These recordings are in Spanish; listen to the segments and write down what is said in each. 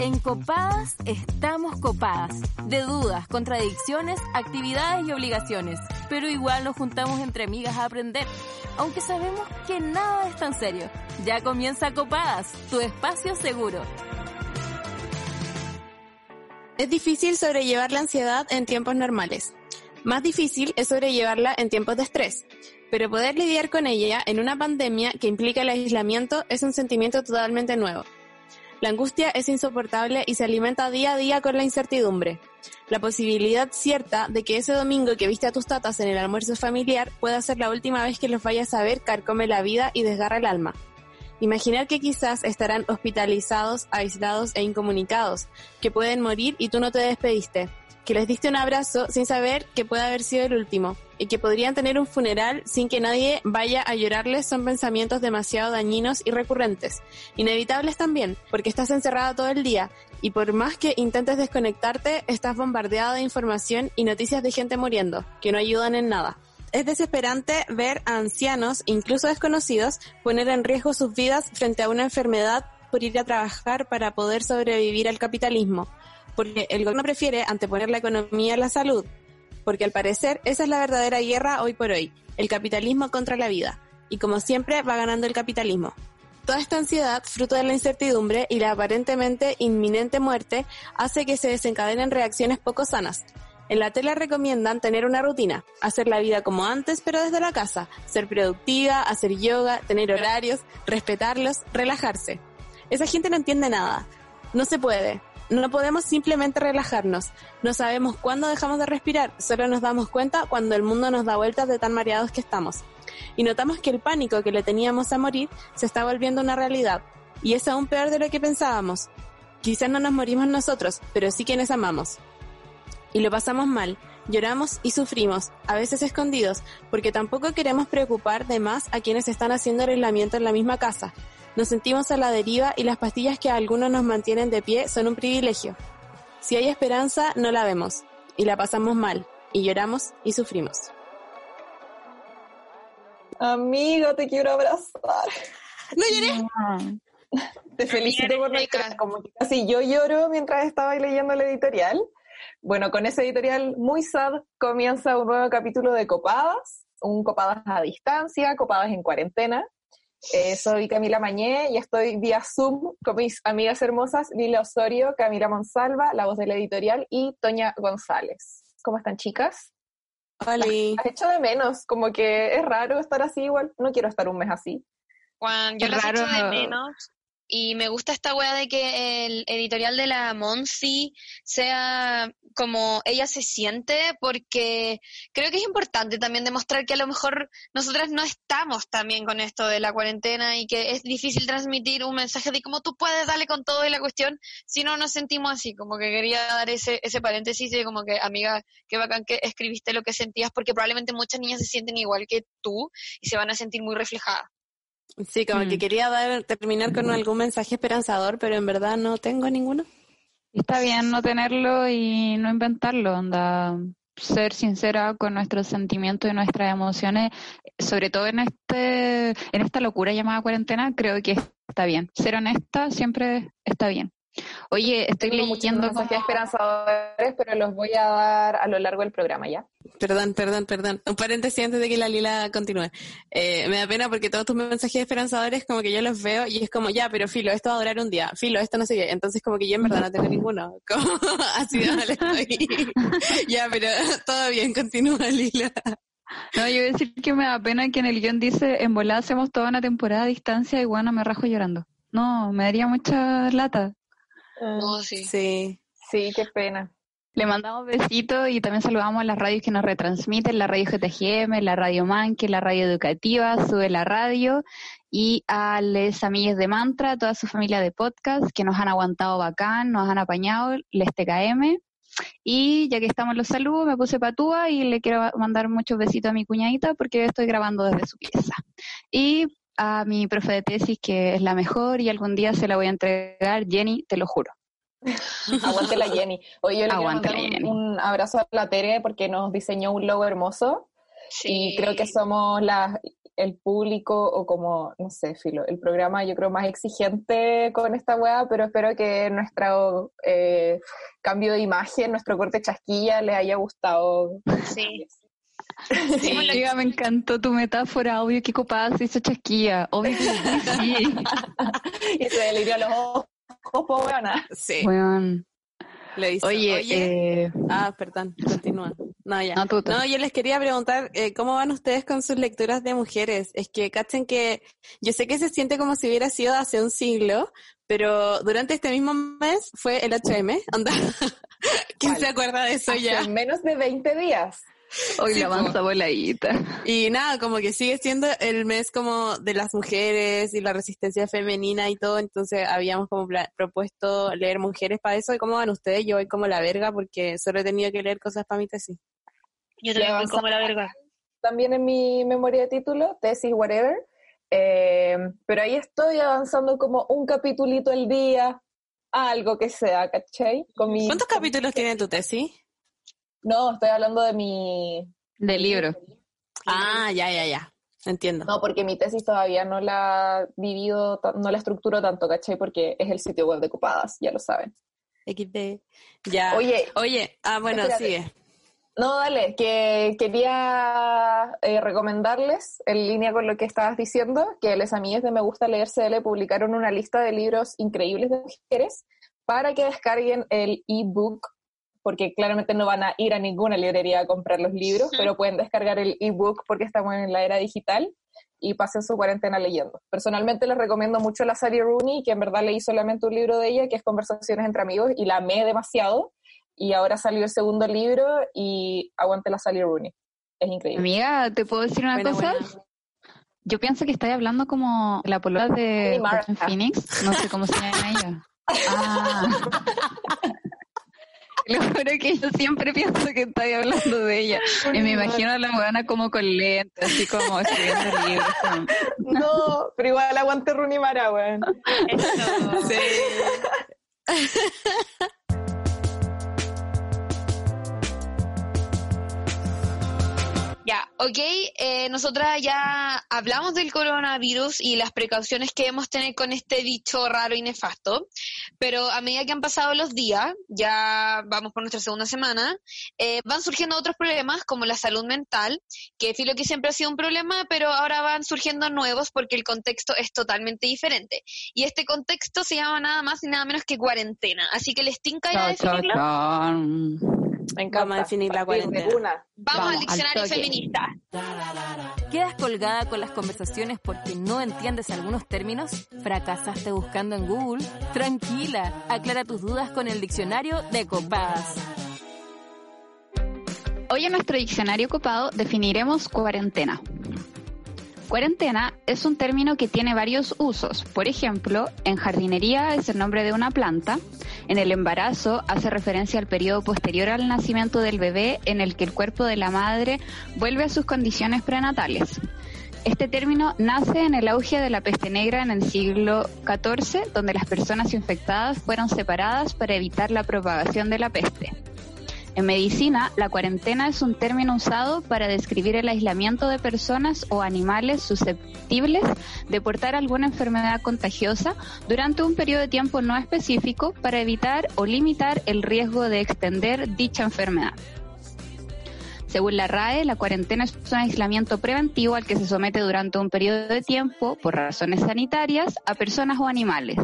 En Copadas estamos copadas. De dudas, contradicciones, actividades y obligaciones. Pero igual nos juntamos entre amigas a aprender. Aunque sabemos que nada es tan serio. Ya comienza Copadas, tu espacio seguro. Es difícil sobrellevar la ansiedad en tiempos normales. Más difícil es sobrellevarla en tiempos de estrés. Pero poder lidiar con ella en una pandemia que implica el aislamiento es un sentimiento totalmente nuevo. La angustia es insoportable y se alimenta día a día con la incertidumbre. La posibilidad cierta de que ese domingo que viste a tus tatas en el almuerzo familiar pueda ser la última vez que los vayas a ver carcome la vida y desgarra el alma. Imaginar que quizás estarán hospitalizados, aislados e incomunicados, que pueden morir y tú no te despediste, que les diste un abrazo sin saber que puede haber sido el último y que podrían tener un funeral sin que nadie vaya a llorarles son pensamientos demasiado dañinos y recurrentes. Inevitables también, porque estás encerrado todo el día y por más que intentes desconectarte, estás bombardeado de información y noticias de gente muriendo, que no ayudan en nada. Es desesperante ver a ancianos, incluso desconocidos, poner en riesgo sus vidas frente a una enfermedad por ir a trabajar para poder sobrevivir al capitalismo porque el gobierno prefiere anteponer la economía a la salud, porque al parecer esa es la verdadera guerra hoy por hoy, el capitalismo contra la vida, y como siempre va ganando el capitalismo. Toda esta ansiedad, fruto de la incertidumbre y la aparentemente inminente muerte, hace que se desencadenen reacciones poco sanas. En la tele recomiendan tener una rutina, hacer la vida como antes pero desde la casa, ser productiva, hacer yoga, tener horarios, respetarlos, relajarse. Esa gente no entiende nada. No se puede, no podemos simplemente relajarnos. No sabemos cuándo dejamos de respirar, solo nos damos cuenta cuando el mundo nos da vueltas de tan mareados que estamos. Y notamos que el pánico que le teníamos a morir se está volviendo una realidad. Y es aún peor de lo que pensábamos. Quizás no nos morimos nosotros, pero sí quienes amamos. Y lo pasamos mal, lloramos y sufrimos, a veces escondidos, porque tampoco queremos preocupar de más a quienes están haciendo el aislamiento en la misma casa. Nos sentimos a la deriva y las pastillas que a algunos nos mantienen de pie son un privilegio. Si hay esperanza, no la vemos, y la pasamos mal, y lloramos y sufrimos. Amigo, te quiero abrazar. No lloré. Te felicito por la como que casi yo lloro mientras estaba leyendo el editorial. Bueno, con ese editorial muy sad comienza un nuevo capítulo de Copadas, un Copadas a distancia, Copadas en cuarentena. Eh, soy Camila Mañé y estoy vía Zoom con mis amigas hermosas Lila Osorio, Camila Monsalva, la voz de la editorial, y Toña González. ¿Cómo están, chicas? Hola. Has hecho de menos, como que es raro estar así igual. No quiero estar un mes así. Juan, yo Es las echo de raro. menos. Y me gusta esta wea de que el editorial de la Monsi sea como ella se siente, porque creo que es importante también demostrar que a lo mejor nosotras no estamos también con esto de la cuarentena y que es difícil transmitir un mensaje de cómo tú puedes darle con todo y la cuestión si no nos sentimos así. Como que quería dar ese, ese paréntesis de como que, amiga, qué bacán que escribiste lo que sentías, porque probablemente muchas niñas se sienten igual que tú y se van a sentir muy reflejadas. Sí, como Mm. que quería dar, terminar con algún mensaje esperanzador, pero en verdad no tengo ninguno. Está bien no tenerlo y no inventarlo, onda ser sincera con nuestros sentimientos y nuestras emociones, sobre todo en este en esta locura llamada cuarentena, creo que está bien. Ser honesta siempre está bien. Oye, estoy Tengo leyendo como- mensajes esperanzadores, pero los voy a dar a lo largo del programa, ¿ya? Perdón, perdón, perdón. Un paréntesis antes de que la Lila continúe. Eh, me da pena porque todos tus mensajes esperanzadores como que yo los veo y es como, ya, pero filo, esto va a durar un día. Filo, esto no sé qué. Entonces como que yo en verdad no tengo ninguno. Como, así de mal estoy. ya, pero todo bien, continúa Lila. No, yo voy a decir que me da pena que en el guion dice, en volada hacemos toda una temporada a distancia y bueno, me rajo llorando. No, me daría mucha lata. No, sí. Sí. Sí, qué pena. Le mandamos besitos y también saludamos a las radios que nos retransmiten, la radio GTGM, la radio Manque, la radio educativa, Sube la Radio y a les amigues de Mantra, toda su familia de podcast que nos han aguantado bacán, nos han apañado, les TKM. Y ya que estamos los saludos, me puse patúa y le quiero mandar muchos besitos a mi cuñadita porque estoy grabando desde su pieza. Y a mi profe de tesis que es la mejor y algún día se la voy a entregar, Jenny, te lo juro. Aguante la Jenny. Oye, yo le quiero Aguante mandar la un, abrazo a la Tere porque nos diseñó un logo hermoso Sí. y creo que somos las el público o como, no sé, Filo, el programa yo creo más exigente con esta weá, pero espero que nuestro eh, cambio de imagen, nuestro corte chasquilla les haya gustado. Sí. Sí, me encantó tu metáfora, obvio que copada se hizo chasquilla, obvio que sí. y se delirió los ojos, weona. Sí. Weón. Le hizo. Oye, eh, Ah, perdón, continúa. No, ya. No, tú, tú. No, yo les quería preguntar, eh, ¿cómo van ustedes con sus lecturas de mujeres? Es que cachen que yo sé que se siente como si hubiera sido hace un siglo, pero durante este mismo mes fue el HM, anda. ¿Quién se acuerda de eso ya? Hace menos de 20 días. Hoy sí, la avanza voladita. Y nada, como que sigue siendo el mes como de las mujeres y la resistencia femenina y todo, entonces habíamos como propuesto leer mujeres para eso. ¿Y cómo van ustedes? Yo voy como la verga porque solo he tenido que leer cosas para mi tesis. Yo también voy como la verga. También en mi memoria de título, tesis, whatever. Eh, pero ahí estoy avanzando como un capitulito al día, algo que sea, ¿cachai? Con mi- ¿Cuántos capítulos tiene tu tesis? No, estoy hablando de mi... Del libro. Ah, ya, ya, ya. Entiendo. No, porque mi tesis todavía no la vivido, no la estructuro tanto, ¿cachai? Porque es el sitio web de Copadas, ya lo saben. XD. Ya. Oye, Oye, ah, bueno, espérate. sigue. No, dale, que quería eh, recomendarles, en línea con lo que estabas diciendo, que les amigues de Me Gusta Leer CL publicaron una lista de libros increíbles de mujeres para que descarguen el ebook, porque claramente no van a ir a ninguna librería a comprar los libros, pero pueden descargar el ebook porque estamos en la era digital y pasen su cuarentena leyendo. Personalmente les recomiendo mucho la Sally Rooney, que en verdad leí solamente un libro de ella, que es Conversaciones entre amigos, y la amé demasiado y ahora salió el segundo libro y aguante la Sally Rooney. Es increíble. Amiga, ¿te puedo decir una Buena, cosa? buena. Yo pienso que estáis hablando como la polola de Sí, Phoenix. No sé cómo se llama ella. Ah. Lo juro que yo siempre pienso que estáis hablando de ella. Y me imagino a la buena como con lentes, así como escribiendo libros. como- No, pero igual aguante Rooney Mara, weón. Eso. Ya, ok, eh, nosotras ya hablamos del coronavirus y las precauciones que debemos tener con este bicho raro y nefasto, pero a medida que han pasado los días, ya vamos por nuestra segunda semana, eh, van surgiendo otros problemas como la salud mental, que filo que siempre ha sido un problema, pero ahora van surgiendo nuevos porque el contexto es totalmente diferente. Y este contexto se llama nada más y nada menos que cuarentena, así que les tinca ir a Chao, chao, definirlo. Me encanta. Vamos a definir la cuarentena. Vamos, Vamos, al diccionario feminista. ¿Quedas colgada con las conversaciones porque no entiendes algunos términos? ¿Fracasaste buscando en Google? Tranquila, aclara tus dudas con el diccionario de copadas. Hoy en nuestro diccionario copado definiremos cuarentena. Cuarentena es un término que tiene varios usos. Por ejemplo, en jardinería es el nombre de una planta. En el embarazo hace referencia al periodo posterior al nacimiento del bebé en el que el cuerpo de la madre vuelve a sus condiciones prenatales. Este término nace en el auge de la peste negra en el siglo XIV, donde las personas infectadas fueron separadas para evitar la propagación de la peste. En medicina, la cuarentena es un término usado para describir el aislamiento de personas o animales susceptibles de portar alguna enfermedad contagiosa durante un periodo de tiempo no específico para evitar o limitar el riesgo de extender dicha enfermedad. Según la RAE, la cuarentena es un aislamiento preventivo al que se somete durante un periodo de tiempo, por razones sanitarias, a personas o animales.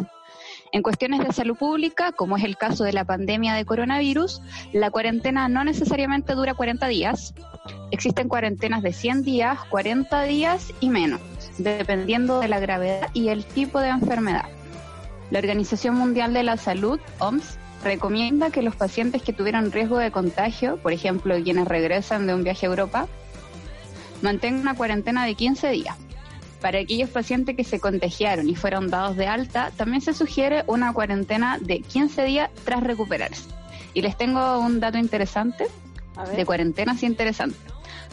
En cuestiones de salud pública, como es el caso de la pandemia de coronavirus, la cuarentena no necesariamente dura 40 días. Existen cuarentenas de 100 días, 40 días y menos, dependiendo de la gravedad y el tipo de enfermedad. La Organización Mundial de la Salud, OMS, recomienda que los pacientes que tuvieron riesgo de contagio, por ejemplo, quienes regresan de un viaje a Europa, mantengan una cuarentena de 15 días. Para aquellos pacientes que se contagiaron y fueron dados de alta, también se sugiere una cuarentena de 15 días tras recuperarse. Y les tengo un dato interesante de cuarentenas interesante.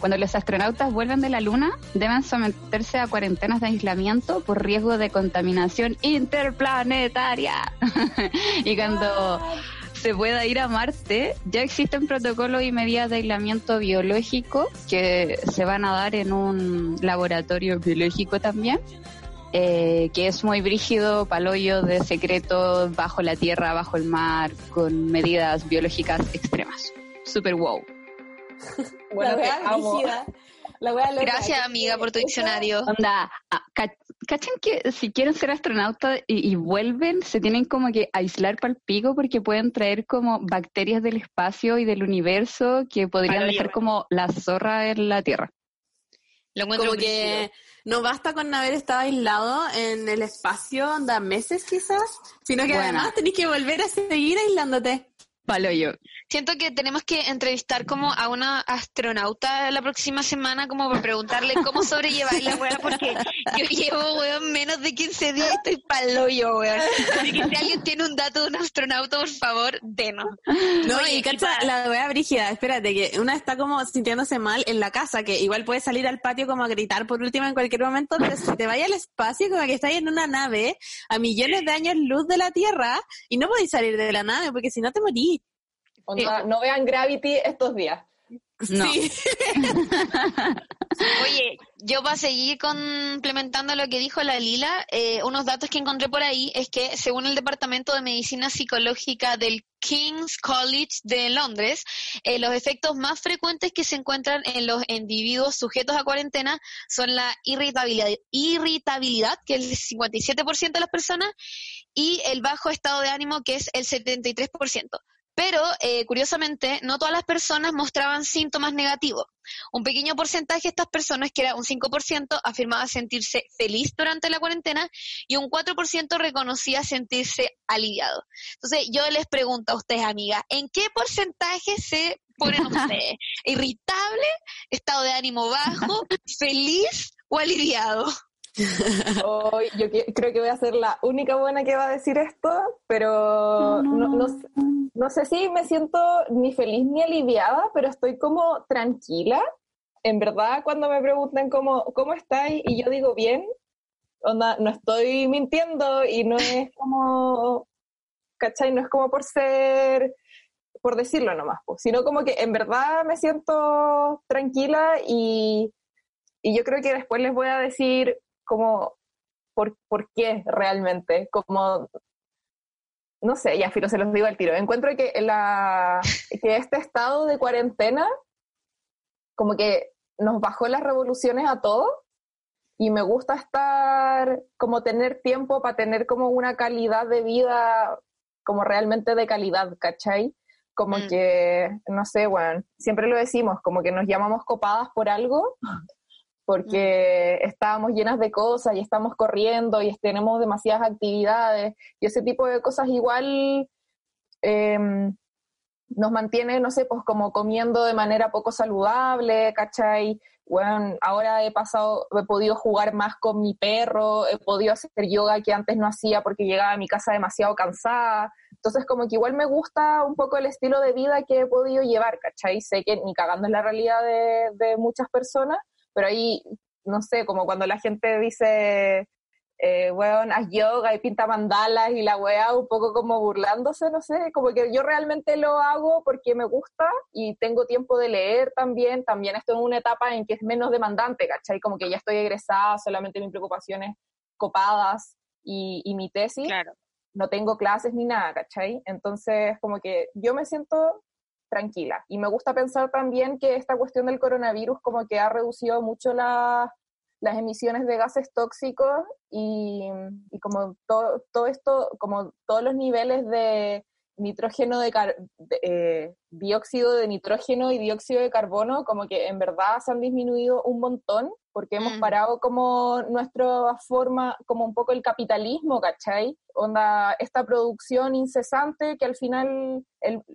Cuando los astronautas vuelven de la Luna, deben someterse a cuarentenas de aislamiento por riesgo de contaminación interplanetaria. y cuando se pueda ir a Marte, ya existen protocolos y medidas de aislamiento biológico que se van a dar en un laboratorio biológico también. Eh, que es muy brígido, paloyo de secreto bajo la tierra, bajo el mar, con medidas biológicas extremas. Super wow. bueno, Gracias, amiga, por tu diccionario. Onda, cachen que si quieren ser astronautas y, vuelven, se tienen como que aislar para el pico porque pueden traer como bacterias del espacio y del universo que podrían dejar como la zorra en la Tierra. Lo como que no basta con haber estado aislado en el espacio, anda meses quizás, sino que además tenés que volver a seguir aislándote. Palo yo. Siento que tenemos que entrevistar como a una astronauta la próxima semana como para preguntarle cómo sobrellevar la weá porque yo llevo weón menos de 15 días y estoy palo yo weón. Así que si alguien tiene un dato de un astronauta, por favor, denos. No, y cacha, la weá brígida, espérate, que una está como sintiéndose mal en la casa, que igual puede salir al patio como a gritar por último en cualquier momento, pero si te vaya al espacio como que estáis en una nave a millones de años luz de la Tierra y no podéis salir de la nave porque si no te morís. No vean Gravity estos días. No. Oye, yo para seguir complementando lo que dijo la Lila, eh, unos datos que encontré por ahí es que según el Departamento de Medicina Psicológica del King's College de Londres, eh, los efectos más frecuentes que se encuentran en los individuos sujetos a cuarentena son la irritabilidad, irritabilidad que es el 57% de las personas, y el bajo estado de ánimo, que es el 73%. Pero, eh, curiosamente, no todas las personas mostraban síntomas negativos. Un pequeño porcentaje de estas personas, que era un 5%, afirmaba sentirse feliz durante la cuarentena y un 4% reconocía sentirse aliviado. Entonces, yo les pregunto a ustedes, amigas, ¿en qué porcentaje se ponen ustedes? ¿Irritable? ¿Estado de ánimo bajo? ¿Feliz o aliviado? Yo creo que voy a ser la única buena que va a decir esto, pero no, no, sé si me siento ni feliz ni aliviada, pero estoy como tranquila. En verdad, cuando me preguntan cómo, cómo estáis y yo digo bien, no estoy mintiendo y no es como, ¿cachai? No es como por ser, por decirlo nomás, sino como que en verdad me siento tranquila y, y yo creo que después les voy a decir como, ¿por, ¿por qué realmente? Como, no sé, ya filo, se los digo al tiro. Encuentro que, la, que este estado de cuarentena como que nos bajó las revoluciones a todos y me gusta estar, como tener tiempo para tener como una calidad de vida como realmente de calidad, ¿cachai? Como mm. que, no sé, bueno, siempre lo decimos, como que nos llamamos copadas por algo porque estábamos llenas de cosas y estamos corriendo y tenemos demasiadas actividades y ese tipo de cosas igual em, nos mantiene, no sé, pues como comiendo de manera poco saludable, ¿cachai? Bueno, ahora he pasado, he podido jugar más con mi perro, he podido hacer yoga que antes no hacía porque llegaba a mi casa demasiado cansada. Entonces, como que igual me gusta un poco el estilo de vida que he podido llevar, ¿cachai? Sé que ni cagando es la realidad de, de muchas personas, pero ahí, no sé, como cuando la gente dice, eh, weón, haz yoga y pinta mandalas y la weá un poco como burlándose, no sé, como que yo realmente lo hago porque me gusta y tengo tiempo de leer también, también estoy en una etapa en que es menos demandante, ¿cachai? Como que ya estoy egresada, solamente mis preocupaciones copadas y, y mi tesis. Claro. No tengo clases ni nada, ¿cachai? Entonces, como que yo me siento tranquila. Y me gusta pensar también que esta cuestión del coronavirus como que ha reducido mucho las emisiones de gases tóxicos y, como todo, todo esto, como todos los niveles de nitrógeno de, eh, dióxido de nitrógeno y dióxido de carbono, como que en verdad se han disminuido un montón porque hemos mm. parado como nuestra forma, como un poco el capitalismo, ¿cachai? Onda, esta producción incesante que al final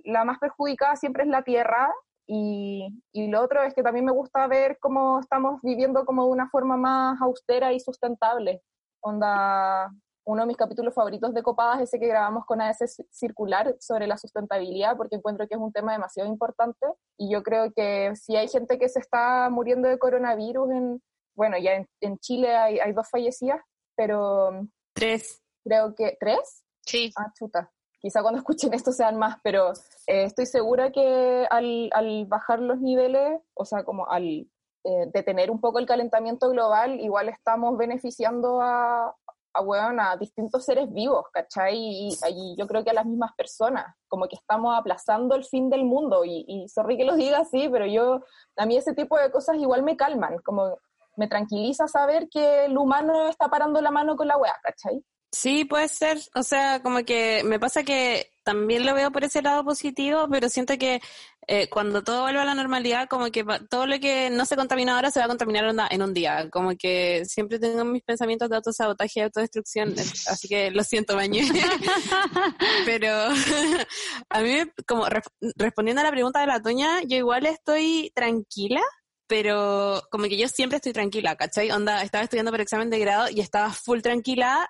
la más perjudicada siempre es la tierra y, y, lo otro es que también me gusta ver cómo estamos viviendo como de una forma más austera y sustentable. Onda, uno de mis capítulos favoritos de Copadas es ese que grabamos con AS Circular sobre la sustentabilidad, porque encuentro que es un tema demasiado importante. Y yo creo que si hay gente que se está muriendo de coronavirus, en, bueno, ya en, Chile hay, hay, dos fallecidas, pero... Tres. Creo que... ¿Tres? Sí. Ah, chuta. quizá cuando escuchen esto sean más, pero eh, estoy segura que al, al, bajar los niveles, o sea, como al eh, detener un poco el calentamiento global, igual estamos beneficiando a, a, a distintos seres vivos, ¿cachai? Y, yo creo que a las mismas personas, como que estamos aplazando el fin del mundo, y, y sorry que lo diga así, pero yo, a mí ese tipo de cosas igual me calman, como me tranquiliza saber que el humano está parando la mano con la weá, ¿cachai? Sí, puede ser. O sea, como que me pasa que también lo veo por ese lado positivo, pero siento que eh, cuando todo vuelva a la normalidad, como que todo lo que no se contamina ahora se va a contaminar en un día. Como que siempre tengo mis pensamientos de autosabotaje y autodestrucción, así que lo siento, Bañé. pero a mí, como respondiendo a la pregunta de la Toña, yo igual estoy tranquila pero como que yo siempre estoy tranquila, ¿cachai? Onda, estaba estudiando por examen de grado y estaba full tranquila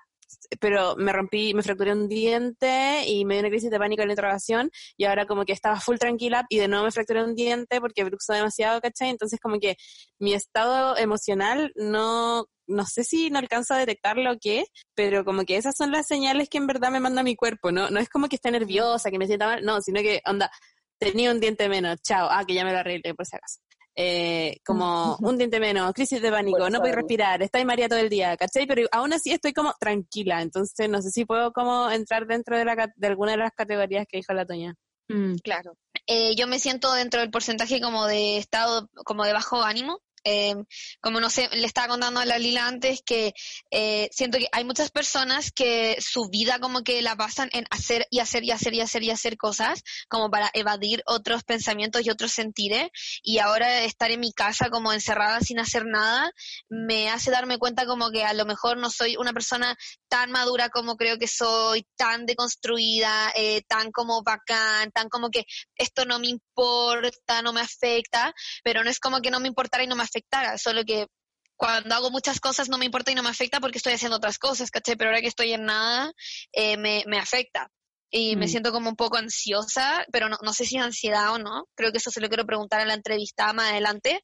pero me rompí, me fracturé un diente y me dio una crisis de pánico en la interrogación y ahora como que estaba full tranquila y de nuevo me fracturé un diente porque bruxó demasiado, ¿cachai? Entonces como que mi estado emocional no, no sé si no alcanzo a detectarlo o qué, pero como que esas son las señales que en verdad me manda mi cuerpo, ¿no? No es como que esté nerviosa, que me sienta mal, no, sino que, onda, tenía un diente menos, chao, ah, que ya me lo arreglé por si acaso eh, como un diente menos, crisis de pánico, no puedo respirar, estoy María todo el día, ¿cachai? Pero aún así estoy como tranquila, entonces no sé si puedo como entrar dentro de, la, de alguna de las categorías que dijo la Toña. Mm. Claro. Eh, yo me siento dentro del porcentaje como de estado, como de bajo ánimo, eh, como no sé, le estaba contando a la Lila antes que eh, siento que hay muchas personas que su vida como que la pasan en hacer y hacer y hacer y hacer y hacer cosas como para evadir otros pensamientos y otros sentires. Y ahora estar en mi casa como encerrada sin hacer nada me hace darme cuenta como que a lo mejor no soy una persona tan madura como creo que soy, tan deconstruida, eh, tan como bacán, tan como que esto no me importa, no me afecta, pero no es como que no me importara y no me afectara, solo que cuando hago muchas cosas no me importa y no me afecta porque estoy haciendo otras cosas, ¿caché? Pero ahora que estoy en nada, eh, me, me afecta. Y me mm. siento como un poco ansiosa, pero no, no sé si es ansiedad o no. Creo que eso se lo quiero preguntar en la entrevista más adelante.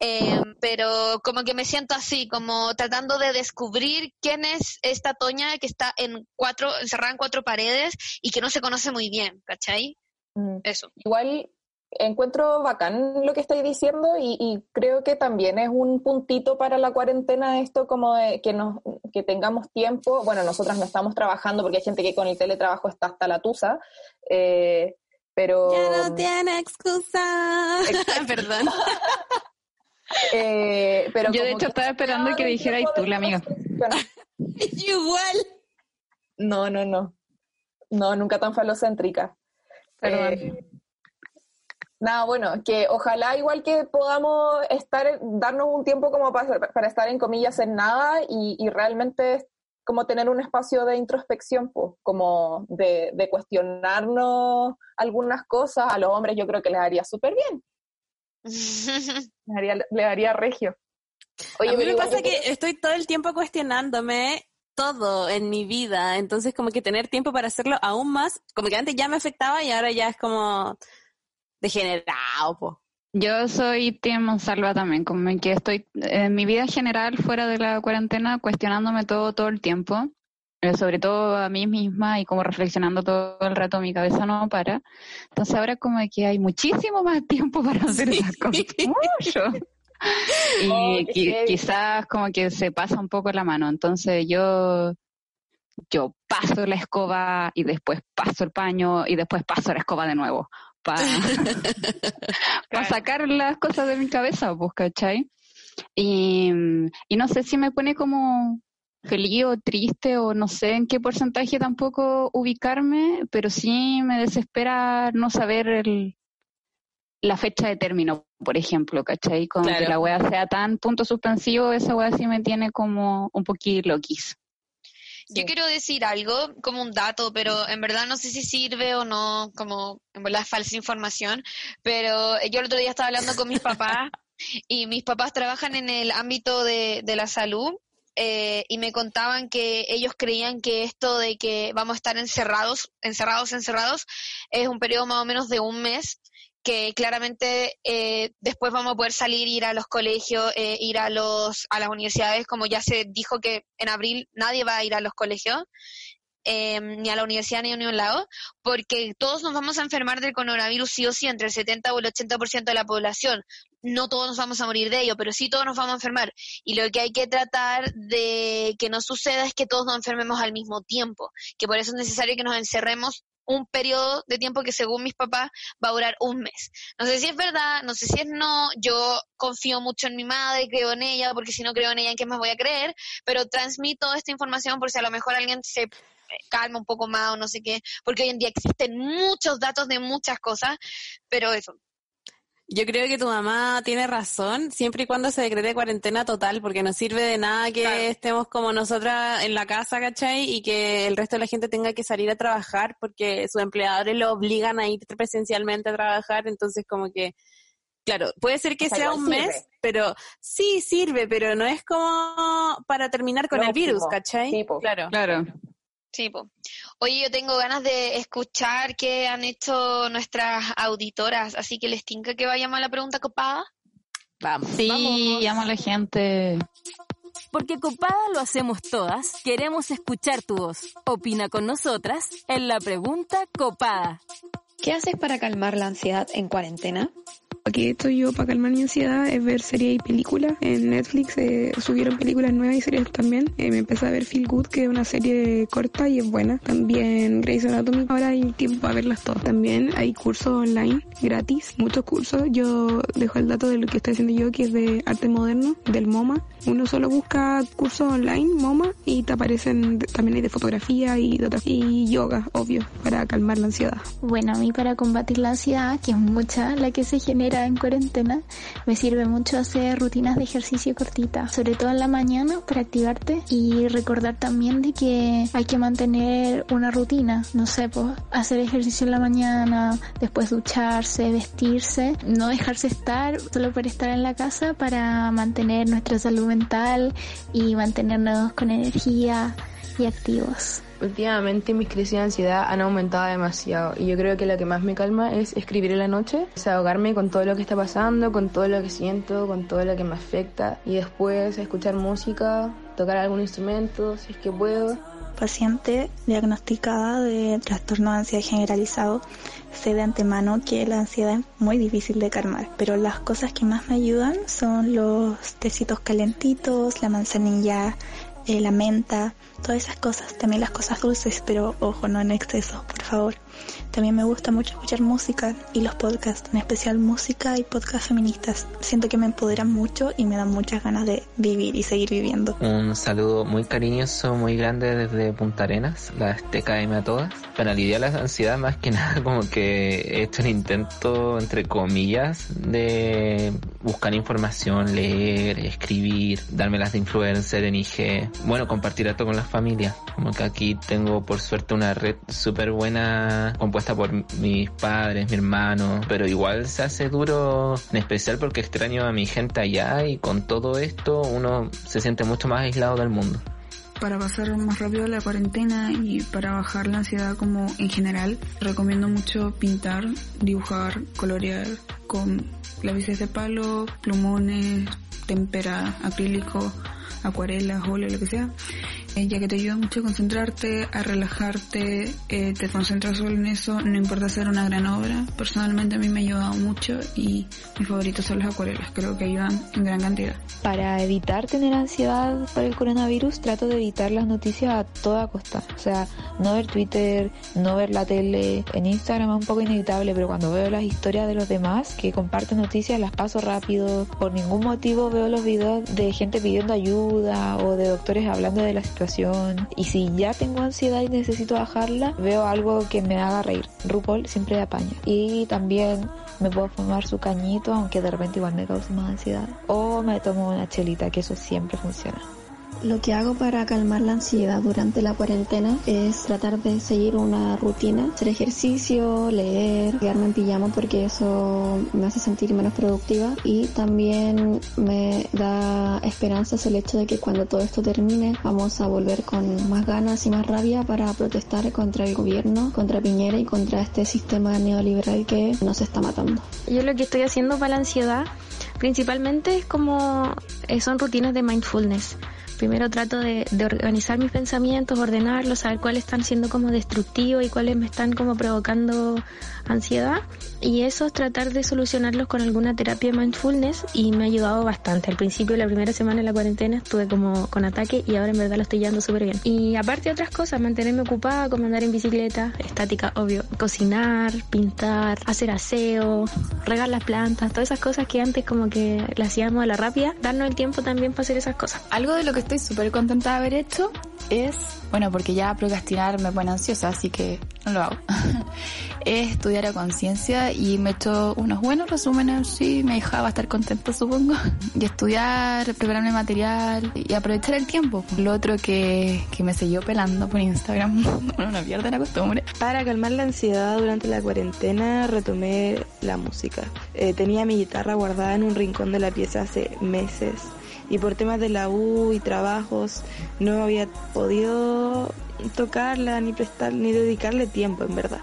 Eh, pero como que me siento así, como tratando de descubrir quién es esta Toña que está en cuatro, encerrada en cuatro paredes y que no se conoce muy bien, ¿cachai? Mm. Eso. Igual encuentro bacán lo que estáis diciendo y, creo que también es un puntito para la cuarentena esto como de que nos que tengamos tiempo. Bueno nosotras no estamos trabajando porque hay gente que con el teletrabajo está hasta la tusa eh, pero ya no tiene excusa. Perdón. Eh, pero yo de hecho estaba esperando que dijera y tú la amiga. igual. No no no. No nunca tan falocéntrica. Perdón. Eh, Nada, bueno, que ojalá igual que podamos estar, darnos un tiempo como para, estar en comillas en nada y, realmente como tener un espacio de introspección, pues, como de, cuestionarnos algunas cosas, a los hombres yo creo que les haría súper bien. les, haría, haría regio. Oye, a mí me pasa que estoy todo el tiempo cuestionándome todo en mi vida, entonces como que tener tiempo para hacerlo aún más, como que antes ya me afectaba y ahora ya es como degenerado, po. Yo soy Tim Salva también, como que estoy en mi vida general fuera de la cuarentena cuestionándome todo todo el tiempo, eh, sobre todo a mí misma y como reflexionando todo el rato mi cabeza no para. Entonces ahora como que hay muchísimo más tiempo para hacer esas cosas. Mucho. Y oh, quizás como que se pasa un poco la mano. Entonces yo yo paso la escoba y después paso el paño y después paso la escoba de nuevo para sacar las cosas de mi cabeza, pues, ¿cachai? Y, y no sé si me pone como feliz o triste o no sé en qué porcentaje tampoco ubicarme, pero sí me desespera no saber el, la fecha de término, por ejemplo, ¿cachai? Como que la wea sea tan punto suspensivo, esa wea sí me tiene como un poquito loquis. Yo quiero decir algo como un dato, pero en verdad no sé si sirve o no, como en verdad falsa información, pero yo el otro día estaba hablando con mis papás y mis papás trabajan en el ámbito de, de la salud eh, y me contaban que ellos creían que esto de que vamos a estar encerrados, encerrados, encerrados, es un periodo más o menos de un mes que claramente eh, después vamos a poder salir, ir a los colegios, eh, ir a, los, a las universidades, como ya se dijo que en abril nadie va a ir a los colegios. em, ni a la universidad ni a ningún lado, porque todos nos vamos a enfermar del coronavirus sí o sí, entre el 70 o el 80% de la población. No todos nos vamos a morir de ello, pero sí todos nos vamos a enfermar. Y lo que hay que tratar de que no suceda es que todos nos enfermemos al mismo tiempo, que por eso es necesario que nos encerremos un periodo de tiempo que según mis papás va a durar un mes. No sé si es verdad, no sé si es no, yo confío mucho en mi madre, creo en ella, porque si no creo en ella, ¿en qué más voy a creer? Pero transmito esta información por si a lo mejor alguien se calma un poco más o no sé qué, porque hoy en día existen muchos datos de muchas cosas, pero eso, yo creo que tu mamá tiene razón, siempre y cuando se decrete cuarentena total, porque no sirve de nada que estemos como nosotras en la casa, ¿cachai? Y que el resto de la gente tenga que salir a trabajar porque sus empleadores lo obligan a ir presencialmente a trabajar, entonces como que, claro, puede ser que sea un mes, pero sí sirve, pero no es como para terminar con el virus, ¿cachai? claro. Claro. Sí, Oye, yo tengo ganas de escuchar qué han hecho nuestras auditoras, así que les tinca que vayamos a la pregunta copada. Vamos. Sí, llama a la gente. Porque copada lo hacemos todas, queremos escuchar tu voz. Opina con nosotras en la pregunta copada. ¿Qué haces para calmar la ansiedad en cuarentena? Aquí estoy yo para calmar mi ansiedad es ver series y películas. En Netflix eh, subieron películas nuevas y series también. Eh, me empecé a ver Feel Good, que es una serie corta y es buena. También Grey's Anatomy. Ahora hay tiempo para verlas todas. También hay cursos online gratis, muchos cursos. Yo dejo el dato de lo que estoy haciendo yo, que es de arte moderno, del MoMA. Uno solo busca cursos online, MoMA, y te aparecen, también hay de fotografía y de y yoga, obvio, para calmar la ansiedad. Bueno, a mí para combatir la ansiedad, que es mucha la que se genera en cuarentena, me sirve mucho hacer rutinas de ejercicio cortitas, sobre todo en la mañana para activarte y recordar también de que hay que mantener una rutina, no sé, pues hacer ejercicio en la mañana, después ducharse, vestirse, no dejarse estar solo por estar en la casa para mantener nuestra salud mental y mantenernos con energía y activos. Últimamente mis crisis de ansiedad han aumentado demasiado y yo creo que lo que más me calma es escribir en la noche, desahogarme con todo lo que está pasando, con todo lo que siento, con todo lo que me afecta y después escuchar música, tocar algún instrumento si es que puedo. Paciente diagnosticada de trastorno de ansiedad generalizado, sé de antemano que la ansiedad es muy difícil de calmar, pero las cosas que más me ayudan son los tecitos calentitos, la manzanilla, eh, la menta, todas esas cosas, también las cosas dulces, pero ojo, no en exceso, por favor. También me gusta mucho escuchar música y los podcasts, en especial música y podcasts feministas. Siento que me empoderan mucho y me dan muchas ganas de vivir y seguir viviendo. Un saludo muy cariñoso, muy grande desde Punta Arenas, la TKM a todas. Para aliviar la ansiedad, más que nada, como que he hecho el intento, entre comillas, de buscar información, leer, escribir, darme las de influencer en IG. Bueno, compartir esto con la familia. Como que aquí tengo, por suerte, una red súper buena compuesta por mis padres, mi hermano, pero igual se hace duro, en especial porque extraño a mi gente allá y con todo esto uno se siente mucho más aislado del mundo para pasar más rápido la cuarentena y para bajar la ansiedad como en general, recomiendo mucho pintar, dibujar, colorear con lápices de palo, plumones, tempera, acrílico, acuarelas, óleo, lo que sea. Ya que te ayuda mucho a concentrarte, a relajarte, eh, te concentras solo en eso, no importa hacer una gran obra. Personalmente a mí me ha ayudado mucho y mis favoritos son las acuarelas, creo que ayudan en gran cantidad. Para evitar tener ansiedad por el coronavirus, trato de evitar las noticias a toda costa. O sea, no ver Twitter, no ver la tele. En Instagram es un poco inevitable, pero cuando veo las historias de los demás que comparten noticias, las paso rápido. Por ningún motivo veo los videos de gente pidiendo ayuda o de doctores hablando de la situación y si ya tengo ansiedad y necesito bajarla, veo algo que me haga reír. RuPaul siempre apaña. Y también me puedo fumar su cañito, aunque de repente igual me cause más ansiedad. O me tomo una chelita, que eso siempre funciona. Lo que hago para calmar la ansiedad durante la cuarentena es tratar de seguir una rutina, hacer ejercicio, leer, quedarme en pijama porque eso me hace sentir menos productiva y también me da esperanzas el hecho de que cuando todo esto termine vamos a volver con más ganas y más rabia para protestar contra el gobierno, contra Piñera y contra este sistema neoliberal que nos está matando. Yo lo que estoy haciendo para la ansiedad principalmente es como eh, son rutinas de mindfulness Primero trato de, de organizar mis pensamientos, ordenarlos, saber cuáles están siendo como destructivos y cuáles me están como provocando ansiedad y eso es tratar de solucionarlos con alguna terapia mindfulness y me ha ayudado bastante. Al principio, la primera semana de la cuarentena, estuve como con ataque y ahora en verdad lo estoy llevando súper bien. Y aparte de otras cosas, mantenerme ocupada, como andar en bicicleta, estática, obvio, cocinar, pintar, hacer aseo, regar las plantas, todas esas cosas que antes como que las hacíamos a la rápida, darnos el tiempo también para hacer esas cosas. Algo de lo que estoy súper contenta de haber hecho es, bueno, porque ya procrastinar me pone ansiosa, así que no lo hago. es estudiar a conciencia y me he hecho unos buenos resúmenes, sí, me dejaba estar contenta supongo, y estudiar, prepararme material y aprovechar el tiempo. Lo otro que, que me siguió pelando por Instagram, una mierda la costumbre. Para calmar la ansiedad durante la cuarentena retomé la música. Eh, tenía mi guitarra guardada en un rincón de la pieza hace meses y por temas de la U y trabajos no había podido tocarla ni prestar ni dedicarle tiempo en verdad.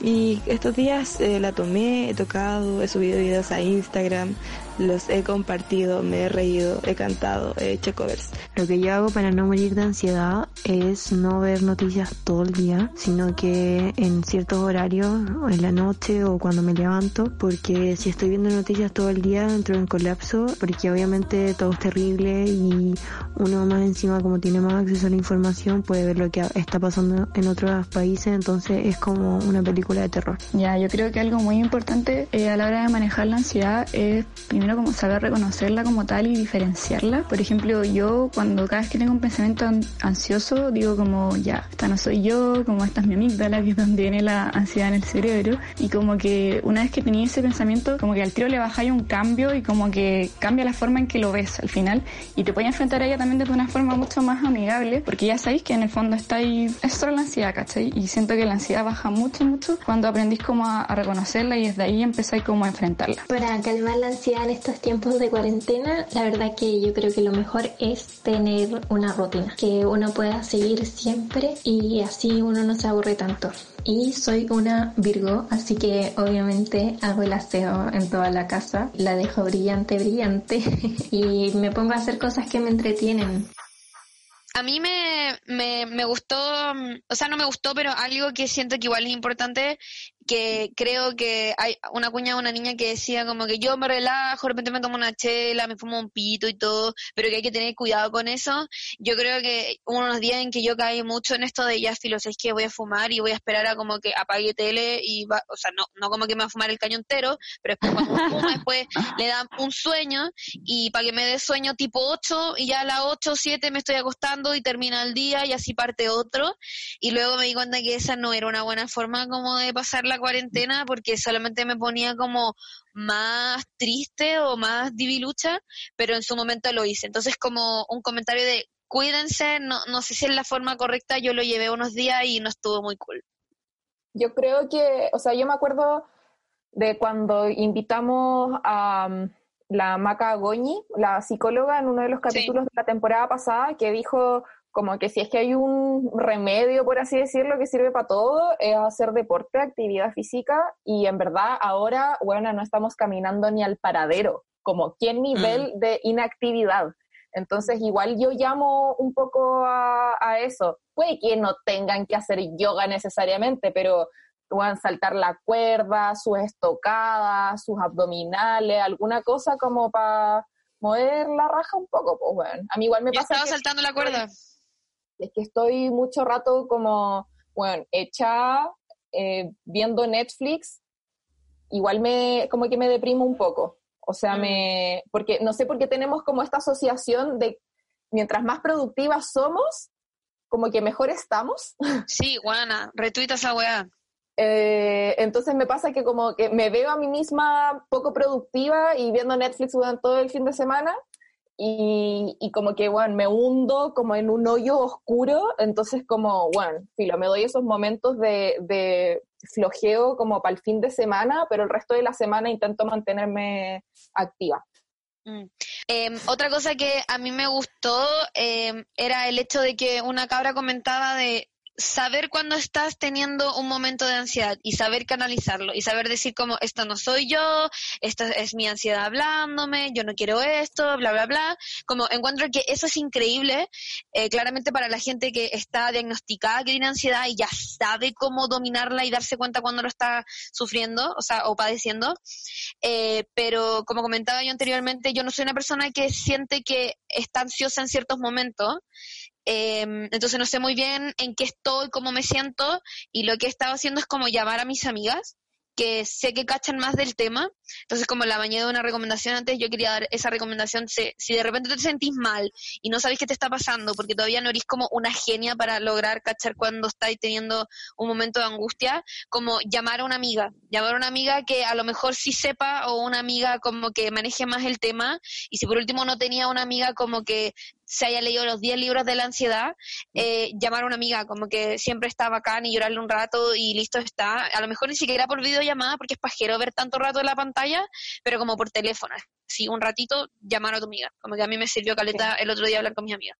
Y estos días eh, la tomé, he tocado, he subido videos a Instagram, los he compartido, me he reído, he cantado, he hecho covers. Lo que yo hago para no morir de ansiedad es no ver noticias todo el día, sino que en ciertos horarios, en la noche o cuando me levanto, porque si estoy viendo noticias todo el día entro en colapso, porque obviamente todo es terrible y uno más encima como tiene más acceso a la información puede ver lo que está pasando en otros países, entonces es como una película de terror. Ya, yo creo que algo muy importante eh, a la hora de manejar la ansiedad es primero como saber reconocerla como tal y diferenciarla. Por ejemplo, yo cuando cada vez que tengo un pensamiento ansioso digo como ya, esta no soy yo, como esta es mi amígdala, que es donde viene la ansiedad en el cerebro. Y como que una vez que tenía ese pensamiento, como que al tiro le bajáis un cambio y como que cambia la forma en que lo ves al final. Y te puedes enfrentar a ella también de una forma mucho más amigable, porque ya sabéis que en el fondo está ahí, es solo la ansiedad, ¿cachai? Y siento que la ansiedad baja mucho, mucho cuando aprendís como a, a reconocerla y desde ahí empezáis como a enfrentarla. Para calmar la ansiedad estos tiempos de cuarentena, la verdad que yo creo que lo mejor es tener una rutina, que uno pueda seguir siempre y así uno no se aburre tanto. Y soy una Virgo, así que obviamente hago el aseo en toda la casa, la dejo brillante, brillante y me pongo a hacer cosas que me entretienen. A mí me, me, me gustó, o sea, no me gustó, pero algo que siento que igual es importante que creo que hay una cuña de una niña que decía como que yo me relajo, de repente me tomo una chela, me fumo un pito y todo, pero que hay que tener cuidado con eso. Yo creo que hubo unos días en que yo caí mucho en esto de ya filo, es que voy a fumar y voy a esperar a como que apague tele y va, o sea, no, no como que me va a fumar el caño entero, pero después cuando fuma, después le dan un sueño y para que me dé sueño tipo 8 y ya a las 8 o 7 me estoy acostando y termina el día y así parte otro y luego me di cuenta que esa no era una buena forma como de pasar la cuarentena porque solamente me ponía como más triste o más divilucha, pero en su momento lo hice. Entonces como un comentario de cuídense, no, no sé si es la forma correcta, yo lo llevé unos días y no estuvo muy cool. Yo creo que, o sea, yo me acuerdo de cuando invitamos a um, la Maca Goñi, la psicóloga, en uno de los capítulos de la temporada pasada, que dijo como que si es que hay un remedio, por así decirlo, que sirve para todo, es hacer deporte, actividad física, y en verdad ahora, bueno, no estamos caminando ni al paradero, como qué nivel mm. de inactividad. Entonces, igual yo llamo un poco a, a, eso. Puede que no tengan que hacer yoga necesariamente, pero puedan saltar la cuerda, sus estocadas, sus abdominales, alguna cosa como para mover la raja un poco, pues bueno. A mí igual me pasa. estaba saltando la cuerda es que estoy mucho rato como, bueno, hecha eh, viendo Netflix, igual me, como que me deprimo un poco. O sea, me, porque no sé por qué tenemos como esta asociación de mientras más productivas somos, como que mejor estamos. Sí, Juana, retuita esa weá. Eh, entonces me pasa que como que me veo a mí misma poco productiva y viendo Netflix durante todo el fin de semana y, como que, bueno, me hundo como en un hoyo oscuro, entonces como, bueno, filo, me doy esos momentos de, de flojeo como para el fin de semana, pero el resto de la semana intento mantenerme activa. Mm. Em, otra cosa que a mí me gustó em, era el hecho de que una cabra comentaba de saber cuando estás teniendo un momento de ansiedad y saber canalizarlo y saber decir como esto no soy yo, esto es mi ansiedad hablándome, yo no quiero esto, bla, bla, bla. Como encuentro que eso es increíble, eh, claramente para la gente que está diagnosticada que tiene ansiedad y ya sabe cómo dominarla y darse cuenta cuando lo está sufriendo, o sea, o padeciendo. Eh, pero como comentaba yo anteriormente, yo no soy una persona que siente que está ansiosa en ciertos momentos Em, entonces no sé muy bien en qué estoy, cómo me siento y lo que he estado haciendo es como llamar a mis amigas que sé que cachan más del tema. Entonces, como la bañé de una recomendación antes, yo quería dar esa recomendación. Si, si de repente te sentís mal y no sabes qué te está pasando, porque todavía no eres como una genia para lograr cachar cuando estáis teniendo un momento de angustia, como llamar a una amiga. Llamar a una amiga que a lo mejor sí sepa o una amiga como que maneje más el tema. Y si por último no tenía una amiga como que se haya leído los 10 libros de la ansiedad, eh, llamar a una amiga, como que siempre está bacán y llorarle un rato y listo está. A lo mejor ni siquiera por videollamada, porque es pajero ver tanto rato en la pantalla, pero como por teléfono. Sí, un ratito, llamar a tu amiga. Como que a mí me sirvió caleta el otro día hablar con mis amigas.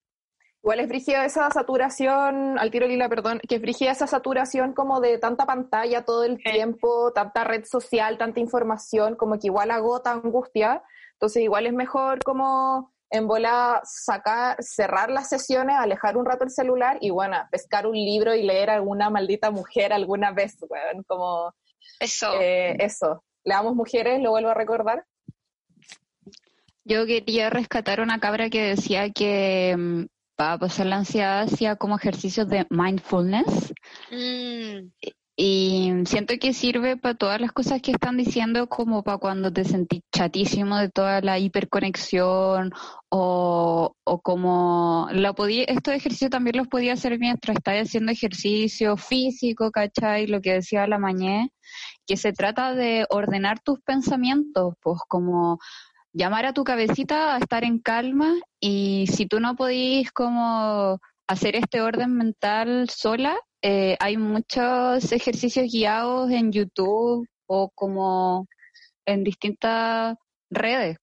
Igual es brígida esa saturación, al tiro lila, perdón, que es brígida esa saturación como de tanta pantalla todo el tiempo, tanta red social, tanta información, como que igual agota angustia. Entonces igual es mejor como en bola sacar, cerrar las sesiones, alejar un rato el celular y bueno, pescar un libro y leer alguna maldita mujer alguna vez, weón, como... Eso. Eh, eso. Leamos mujeres, lo vuelvo a recordar. Yo quería rescatar una cabra que decía que mm, para pasar la ansiedad hacía como ejercicios de mindfulness. Mm. Y siento que sirve para todas las cosas que están diciendo, como para cuando te sentís chatísimo de toda la hiperconexión o, o como la podía, estos ejercicios también los podía hacer mientras estás haciendo ejercicio físico, ¿cachai? Lo que decía la mañana, que se trata de ordenar tus pensamientos, pues como llamar a tu cabecita a estar en calma y si tú no podís como hacer este orden mental sola, eh, hay muchos ejercicios guiados en YouTube o como en distintas redes,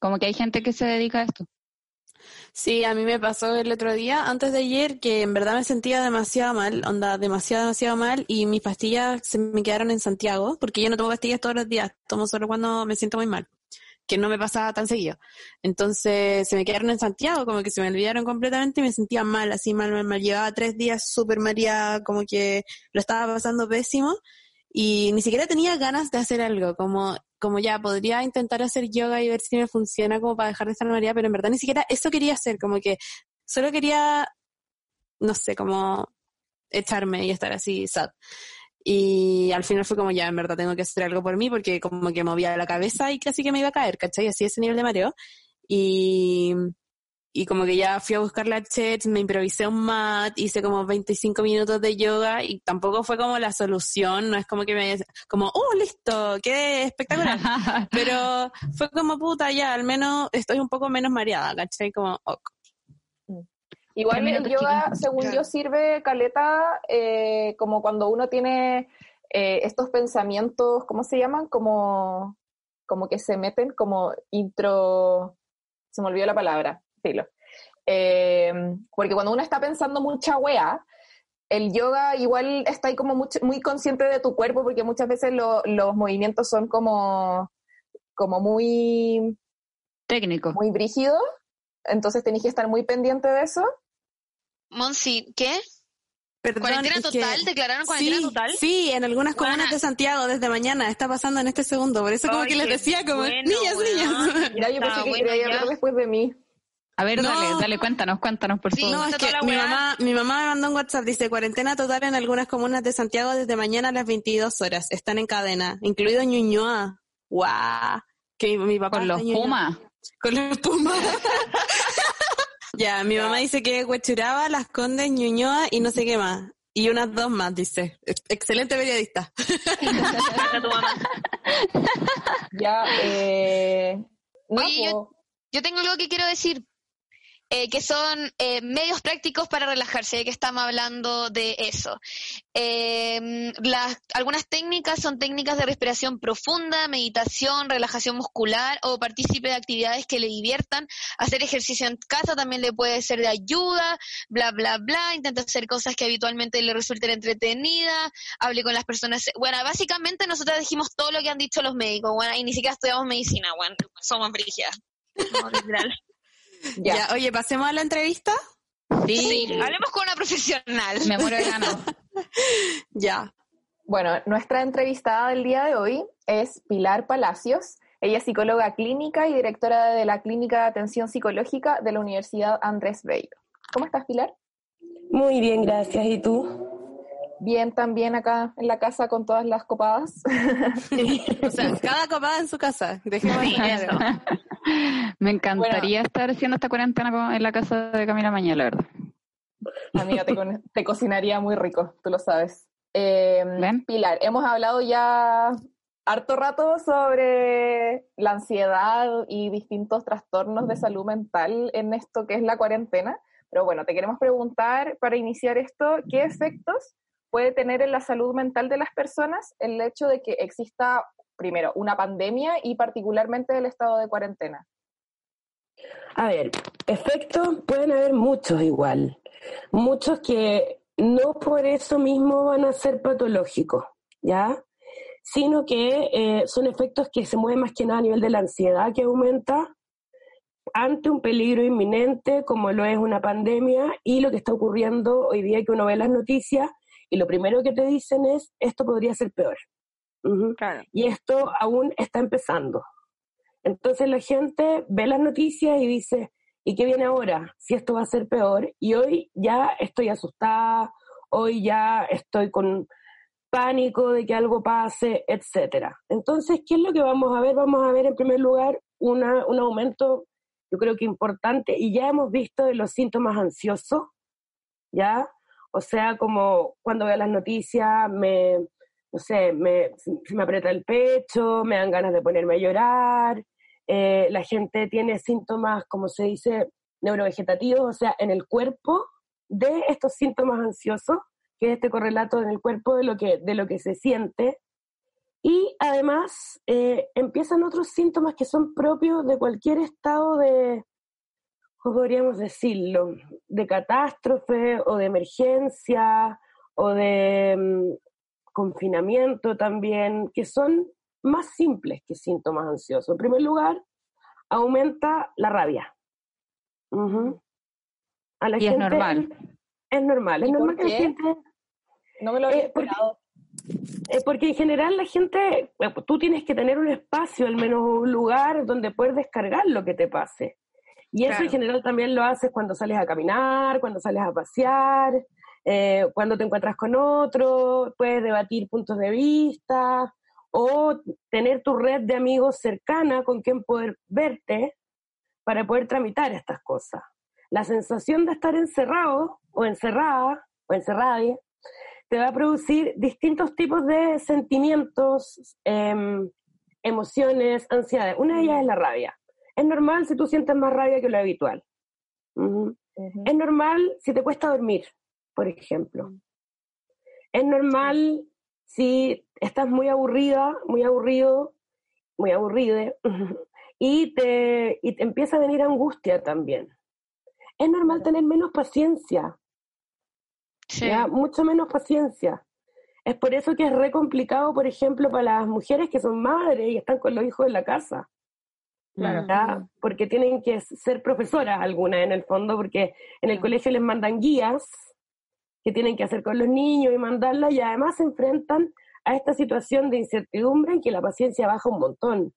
como que hay gente que se dedica a esto. Sí, a mí me pasó el otro día, antes de ayer, que en verdad me sentía demasiado mal, onda, demasiado, demasiado mal, y mis pastillas se me quedaron en Santiago, porque yo no tomo pastillas todos los días, tomo solo cuando me siento muy mal que no me pasaba tan seguido. Entonces se me quedaron en Santiago, como que se me olvidaron completamente y me sentía mal, así mal, mal, mal. Llevaba tres días súper mareada, como que lo estaba pasando pésimo y ni siquiera tenía ganas de hacer algo, como, como ya podría intentar hacer yoga y ver si me funciona como para dejar de estar mareada, pero en verdad ni siquiera eso quería hacer, como que solo quería, no sé, como echarme y estar así sad. Y al final fue como, ya, en verdad tengo que hacer algo por mí porque como que movía la cabeza y casi que me iba a caer, ¿cachai? Así ese nivel de mareo. Y, y como que ya fui a buscar la chat, me improvisé un mat, hice como 25 minutos de yoga y tampoco fue como la solución, no es como que me como, ¡oh, listo! ¡Qué espectacular! Pero fue como, puta, ya, al menos estoy un poco menos mareada, ¿cachai? Como, ok. Igual el yoga, según yo, sirve, Caleta, eh, como cuando uno tiene eh, estos pensamientos, ¿cómo se llaman? Como, como que se meten como intro... Se me olvidó la palabra, filo. Eh, porque cuando uno está pensando mucha wea, el yoga igual está ahí como muy consciente de tu cuerpo, porque muchas veces los movimientos son como, como muy... Técnicos. Muy brígidos entonces tenéis que estar muy pendiente de eso. Monsi, ¿qué? ¿Cuarentena total? ¿Declararon cuarentena total? Sí, en algunas comunas de Santiago desde mañana. Está pasando en este segundo. Por eso como que les decía como, niñas, niñas. Mira, yo pensé que quería hablar después de mí. A ver, dale, dale, cuéntanos, cuéntanos, por favor. no, es que mi mamá, mi mamá me mandó un WhatsApp, dice, cuarentena total en algunas comunas de Santiago desde mañana a las 22 horas. Están en cadena, incluido Ñuñoa. ¡Guau! Que mi, papá Con los Pumas. Con los Pumas. Ya, mi mamá dice que Huechuraba, Las Condes, Ñuñoa y no sé qué más. Y unas dos más, dice. Excelente periodista. ya, eh... Oye, yo, yo, tengo algo que quiero decir. Eh, que son eh, medios prácticos para relajarse, ya que estamos hablando de eso. Em, las, algunas técnicas son técnicas de respiración profunda, meditación, relajación muscular o partícipe de actividades que le diviertan. Hacer ejercicio en casa también le puede ser de ayuda, bla, bla, bla. Intenta hacer cosas que habitualmente le resulten entretenidas, hable con las personas. Bueno, básicamente nosotros dijimos todo lo que han dicho los médicos, bueno, y ni siquiera estudiamos medicina, bueno, somos brígidas. Ya. oye, pasemos a la entrevista. Sí. hablemos con una profesional. Me muero de ganas. ya. Bueno, nuestra entrevistada del día de hoy es Pilar Palacios. Ella es psicóloga clínica y directora de la Clínica de Atención Psicológica de la Universidad Andrés Bello. ¿Cómo estás, Pilar? Muy bien, gracias. ¿Y tú? Bien, también acá en la casa con todas las copadas. o sea, cada copada en su casa. Dejemos eso. Me encantaría estar haciendo esta cuarentena en la casa de Camila Mañana, la verdad. Amiga, te, cocinaría muy rico, tú lo sabes. Eh, Pilar, hemos hablado ya harto rato sobre la ansiedad y distintos trastornos de salud mental en esto que es la cuarentena. Pero bueno, te queremos preguntar para iniciar esto, ¿qué efectos puede tener en la salud mental de las personas el hecho de que exista primero, una pandemia y particularmente el estado de cuarentena? A ver, efectos pueden haber muchos igual, muchos que no por eso mismo van a ser patológicos, ¿ya? Sino que eh, son efectos que se mueven más que nada a nivel de la ansiedad que aumenta ante un peligro inminente como lo es una pandemia y lo que está ocurriendo hoy día que uno ve las noticias y lo primero que te dicen es esto podría ser peor. Y esto aún está empezando. Entonces la gente ve las noticias y dice, ¿y qué viene ahora? Si esto va a ser peor. Y hoy ya estoy asustada, hoy ya estoy con pánico de que algo pase, etcétera. Entonces, ¿qué es lo que vamos a ver? Vamos a ver en primer lugar una, un aumento, yo creo que importante, y ya hemos visto de los síntomas ansiosos, ¿ya? O sea, como cuando veo las noticias me, no sé, me, me aprieta el pecho, me dan ganas de ponerme a llorar, eh, la gente tiene síntomas, como se dice, neurovegetativos, o sea, en el cuerpo de estos síntomas ansiosos, que es este correlato en el cuerpo de lo que, de lo que se siente. Y además eh, empiezan otros síntomas que son propios de cualquier estado de, ¿cómo podríamos decirlo?, de catástrofe o de emergencia o de mm, confinamiento también, que son más simples que síntomas ansiosos. En primer lugar, aumenta la rabia. A la y es normal. Es normal, es normal que la gente... No me lo había esperado. Porque, porque en general la gente, tú tienes que tener un espacio, al menos un lugar donde puedes descargar lo que te pase. Y eso en general también lo haces cuando sales a caminar, cuando sales a pasear, eh, cuando te encuentras con otro, puedes debatir puntos de vista o tener tu red de amigos cercana con quien poder verte para poder tramitar estas cosas. La sensación de estar encerrado o encerrada o encerrada te va a producir distintos tipos de sentimientos, em, emociones, ansiedades. Una de ellas es la rabia. Es normal si tú sientes más rabia que lo habitual. Es normal si te cuesta dormir por ejemplo. Es normal si estás muy aburrida, muy aburrido, muy aburrida, y te, y te empieza a venir angustia también. Es normal tener menos paciencia, mucho menos paciencia. Es por eso que es re complicado, por ejemplo, para las mujeres que son madres y están con los hijos en la casa. Porque tienen que ser profesoras algunas en el fondo, porque en el colegio les mandan guías que tienen que hacer con los niños y mandarla, y además se enfrentan a esta situación de incertidumbre en que la paciencia baja un montón.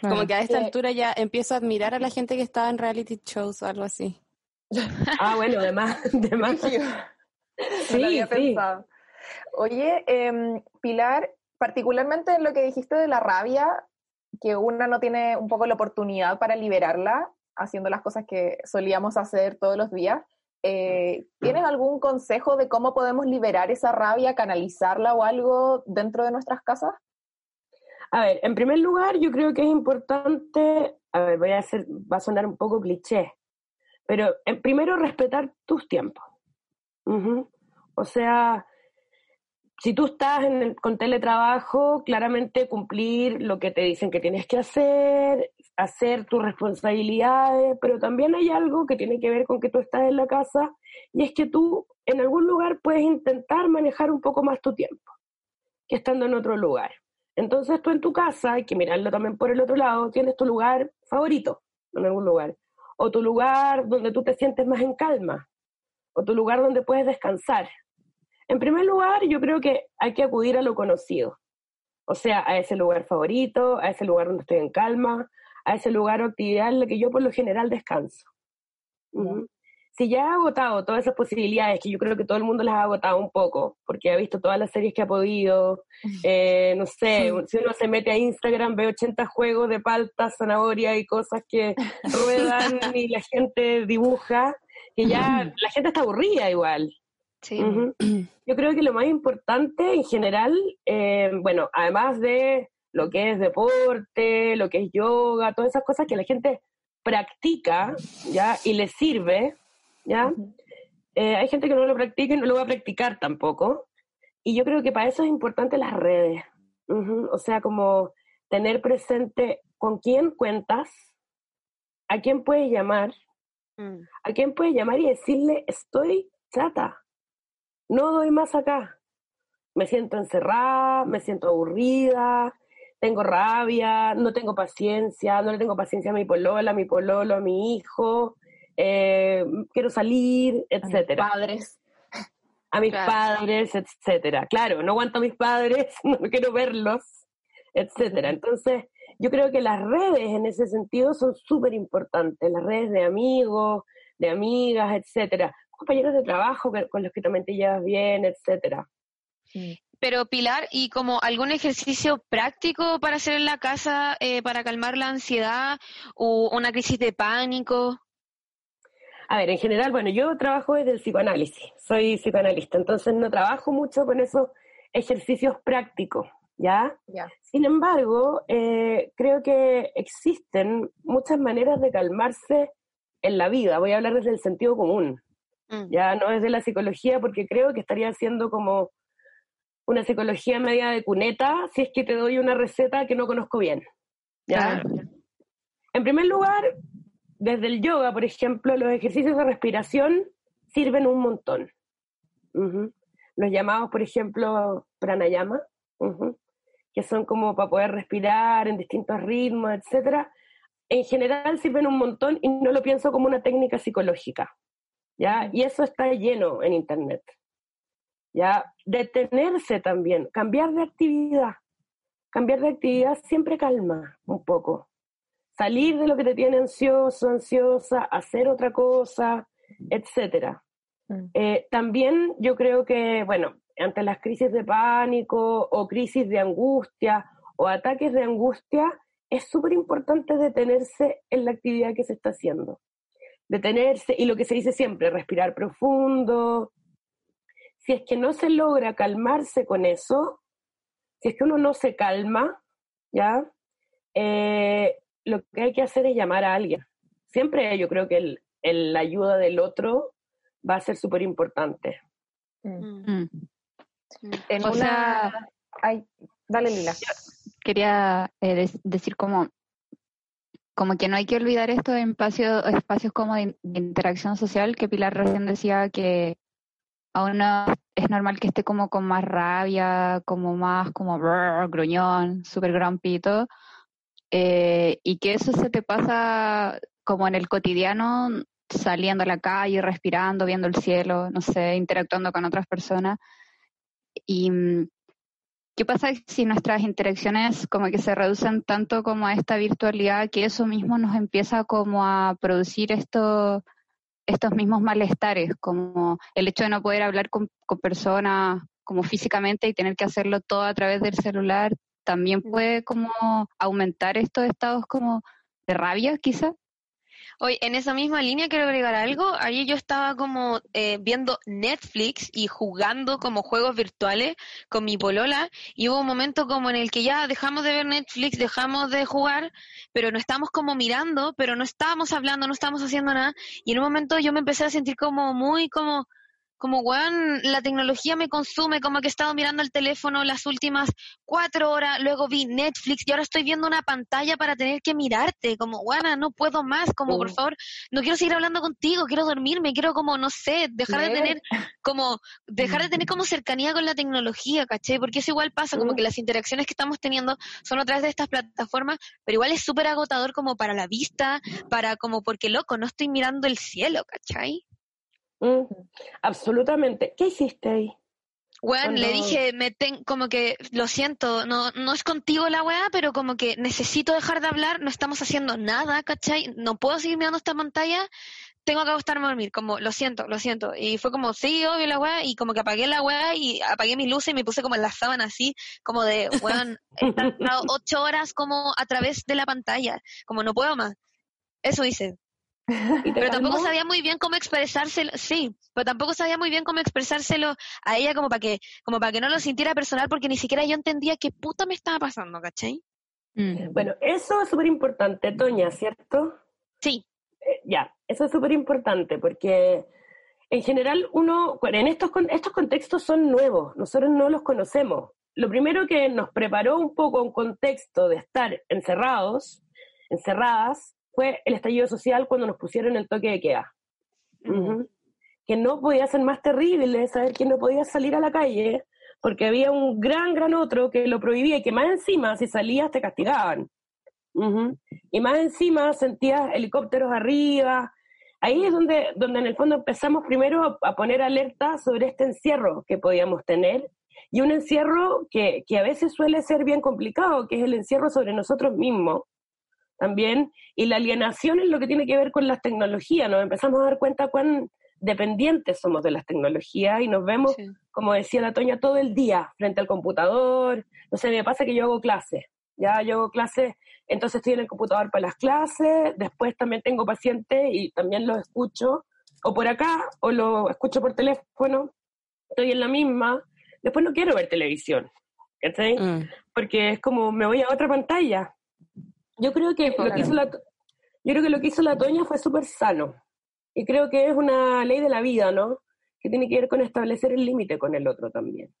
Como que a esta altura ya empiezo a admirar a la gente que estaba en reality shows o algo así. ah, bueno, además, de sí, sí. Oye, em, Pilar, particularmente en lo que dijiste de la rabia, que una no tiene un poco la oportunidad para liberarla haciendo las cosas que solíamos hacer todos los días. Eh, ¿Tienes algún consejo de cómo podemos liberar esa rabia, canalizarla o algo dentro de nuestras casas? A ver, en primer lugar, yo creo que es importante, a ver, voy a hacer, va a sonar un poco cliché, pero en primero respetar tus tiempos. O sea, si tú estás en con teletrabajo, claramente cumplir lo que te dicen que tienes que hacer, hacer tus responsabilidades, pero también hay algo que tiene que ver con que tú estás en la casa y es que tú en algún lugar puedes intentar manejar un poco más tu tiempo que estando en otro lugar. Entonces tú en tu casa, hay que mirarlo también por el otro lado, tienes tu lugar favorito en algún lugar, o tu lugar donde tú te sientes más en calma, o tu lugar donde puedes descansar. En primer lugar, yo creo que hay que acudir a lo conocido, o sea, a ese lugar favorito, a ese lugar donde estoy en calma, a ese lugar o actividad en la que yo por lo general descanso. Si ya ha agotado todas esas posibilidades, que yo creo que todo el mundo las ha agotado un poco, porque ha visto todas las series que ha podido, eh, no sé, si uno se mete a Instagram ve 80 juegos de palta, zanahoria y cosas que ruedan y la gente dibuja, que ya la gente está aburrida igual. Sí. Yo creo que lo más importante en general, eh, bueno, además de lo que es deporte, lo que es yoga, todas esas cosas que la gente practica, ¿ya? Y le sirve, ¿ya? Eh, hay gente que no lo practica y no lo va a practicar tampoco. Y yo creo que para eso es importante las redes. O sea, como tener presente con quién cuentas, a quién puedes llamar, mm. a quién puedes llamar y decirle, estoy chata, no doy más acá. Me siento encerrada, me siento aburrida, tengo rabia, no tengo paciencia, no le tengo paciencia a mi polola, a mi pololo, a mi hijo, eh, quiero salir, etcétera. A mis padres. A mis padres, etcétera. Claro, no aguanto a mis padres, no quiero verlos, etcétera. Entonces, yo creo que las redes en ese sentido son súper importantes, las redes de amigos, de amigas, etcétera compañeros de trabajo con los que también te llevas bien, etcétera. Pero Pilar, ¿y como algún ejercicio práctico para hacer en la casa eh, para calmar la ansiedad o una crisis de pánico? A ver, en general, bueno, yo trabajo desde el psicoanálisis, soy psicoanalista, entonces no trabajo mucho con esos ejercicios prácticos, ¿ya? Sin embargo, eh, creo que existen muchas maneras de calmarse en la vida, voy a hablar desde el sentido común, Mm. Ya no es de la psicología porque creo que estaría haciendo como una psicología media de cuneta si es que te doy una receta que no conozco bien. ¿ya? En primer lugar, desde el yoga, por ejemplo, los ejercicios de respiración sirven un montón. Los llamados, por ejemplo, pranayama, que son como para poder respirar en distintos ritmos, etc. En general sirven un montón y no lo pienso como una técnica psicológica. ¿Ya? Y eso está lleno en Internet. ¿ya? Detenerse también, cambiar de actividad. Cambiar de actividad siempre calma un poco. Salir de lo que te tiene ansioso, ansiosa, hacer otra cosa, etcétera. Mm. Eh, también yo creo que, bueno, ante las crisis de pánico o crisis de angustia o ataques de angustia, es súper importante detenerse en la actividad que se está haciendo detenerse y lo que se dice siempre, respirar profundo. Si es que no se logra calmarse con eso, si es que uno no se calma, ¿ya? Eh, lo que hay que hacer es llamar a alguien. Siempre yo creo que el, la ayuda del otro va a ser súper importante. Mm. Mm. En una... dale, Lila. Quería eh, decir como como que no hay que olvidar estos espacios, espacios como de, interacción social, que Pilar recién decía que a uno es normal que esté como con más rabia, como más como gruñón, súper grumpito, eh, y que eso se te pasa como en el cotidiano, saliendo a la calle, respirando, viendo el cielo, no sé, interactuando con otras personas. Y mm, ¿Qué pasa si nuestras interacciones como que se reducen tanto como a esta virtualidad que eso mismo nos empieza como a producir esto, estos mismos malestares, como el hecho de no poder hablar con, personas como físicamente y tener que hacerlo todo a través del celular, también puede como aumentar estos estados como de rabia quizá? Hoy, en esa misma línea quiero agregar algo. Ahí yo estaba como eh, viendo Netflix y jugando como juegos virtuales con mi polola y hubo un momento como en el que ya dejamos de ver Netflix, dejamos de jugar, pero no estábamos como mirando, pero no estábamos hablando, no estábamos haciendo nada y en un momento yo me empecé a sentir como muy como como, weón, la tecnología me consume, como que he estado mirando el teléfono las últimas cuatro horas, luego vi Netflix y ahora estoy viendo una pantalla para tener que mirarte, como, weón, no puedo más, como, por favor, no quiero seguir hablando contigo, quiero dormirme, quiero como, no sé, dejar de tener, como, dejar de tener como cercanía con la tecnología, ¿caché? Porque eso igual pasa, como que las interacciones que estamos teniendo son a través de estas plataformas, pero igual es súper agotador como para la vista, para como, porque loco, no estoy mirando el cielo, ¿cachai? Mm, absolutamente. ¿Qué hiciste ahí? Bueno, le dije, me ten, como que, lo siento, no, no es contigo la weá, pero como que necesito dejar de hablar, no estamos haciendo nada, ¿cachai? No puedo seguir mirando esta pantalla, tengo que acostarme a dormir, como, lo siento, lo siento. Y fue como, sí, obvio la weá, y como que apagué la weá y apagué mis luces y me puse como en la sábana así, como de, weón, he estado ocho horas como a través de la pantalla, como no puedo más. Eso hice. pero tampoco sabía muy bien cómo expresárselo, sí, pero tampoco sabía muy bien cómo expresárselo a ella como para que, como para que no lo sintiera personal, porque ni siquiera yo entendía qué puta me estaba pasando, ¿cachai? Mm. Bueno, eso es súper importante, Toña, ¿cierto? Sí. Eh, ya, eso es súper importante, porque en general uno, en estos, estos contextos son nuevos, nosotros no los conocemos. Lo primero que nos preparó un poco un contexto de estar encerrados, encerradas, fue el estallido social cuando nos pusieron el toque de queda. Que no podía ser más terrible saber que no podía salir a la calle porque había un gran, gran otro que lo prohibía y que más encima, si salías, te castigaban. Y más encima sentías helicópteros arriba. Ahí es donde, donde en el fondo empezamos primero a, poner alerta sobre este encierro que podíamos tener y un encierro que, que a veces suele ser bien complicado, que es el encierro sobre nosotros mismos también, y la alienación es lo que tiene que ver con las tecnologías, nos empezamos a dar cuenta cuán dependientes somos de las tecnologías y nos vemos, como decía la Toña, todo el día frente al computador, no sé, me pasa que yo hago clases, ya yo hago clases, entonces estoy en el computador para las clases, después también tengo pacientes y también los escucho, o por acá, o lo escucho por teléfono, estoy en la misma, después no quiero ver televisión, ¿cachai? Mm. Porque es como me voy a otra pantalla, yo creo que lo que hizo la, yo creo que lo que hizo la Toña fue súper sano. Y creo que es una ley de la vida, ¿no? Que tiene que ver con establecer el límite con el otro también.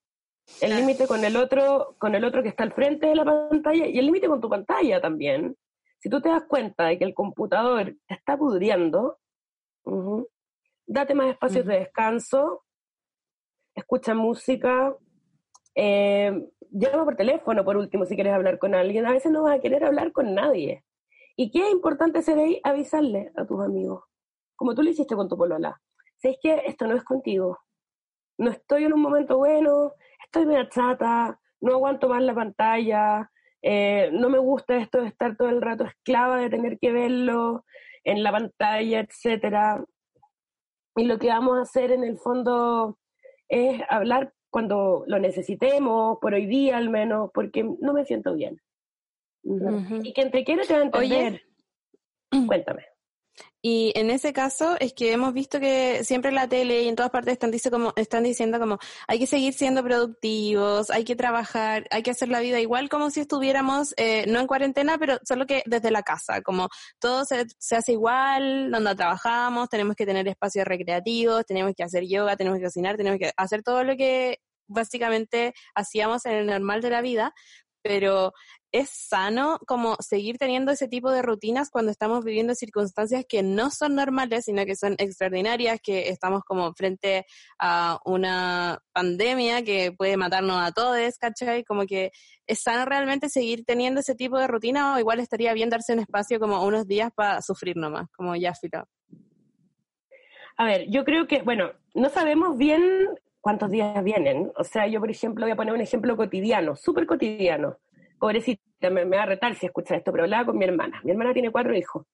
El límite con el otro, con el otro que está al frente de la pantalla y el límite con tu pantalla también. Si tú te das cuenta de que el computador te está pudriendo, date más espacios de descanso, escucha música, eh, llama por teléfono, por último, si quieres hablar con alguien. A veces no vas a querer hablar con nadie. ¿Y qué es importante ser ahí? Avisarle a tus amigos, como tú lo hiciste con tu polola. Si es que esto no es contigo, no estoy en un momento bueno, estoy media chata, no aguanto más la pantalla, eh, no me gusta esto de estar todo el rato esclava de tener que verlo en la pantalla, etcétera. Y lo que vamos a hacer en el fondo es hablar cuando lo necesitemos, por hoy día al menos, porque no me siento bien. Y quien te quiere te va a entender. Cuéntame. Y en ese caso es que hemos visto que siempre en la tele y en todas partes están, dice como, están diciendo como hay que seguir siendo productivos, hay que trabajar, hay que hacer la vida igual como si estuviéramos, eh, no en cuarentena, pero solo que desde la casa, como todo se, se, hace igual, donde trabajamos, tenemos que tener espacios recreativos, tenemos que hacer yoga, tenemos que cocinar, tenemos que hacer todo lo que básicamente hacíamos en el normal de la vida, pero es sano como seguir teniendo ese tipo de rutinas cuando estamos viviendo circunstancias que no son normales, sino que son extraordinarias, que estamos como frente a una pandemia que puede matarnos a todos, ¿cachai? Como que es sano realmente seguir teniendo ese tipo de rutina o igual estaría bien darse un espacio como unos días para sufrir nomás, como ya filo. A ver, yo creo que, bueno, no sabemos bien cuántos días vienen. O sea, yo, por ejemplo, voy a poner un ejemplo cotidiano, súper cotidiano pobrecita, me, va a retar si escucha esto, pero hablaba con mi hermana. Mi hermana tiene cuatro hijos.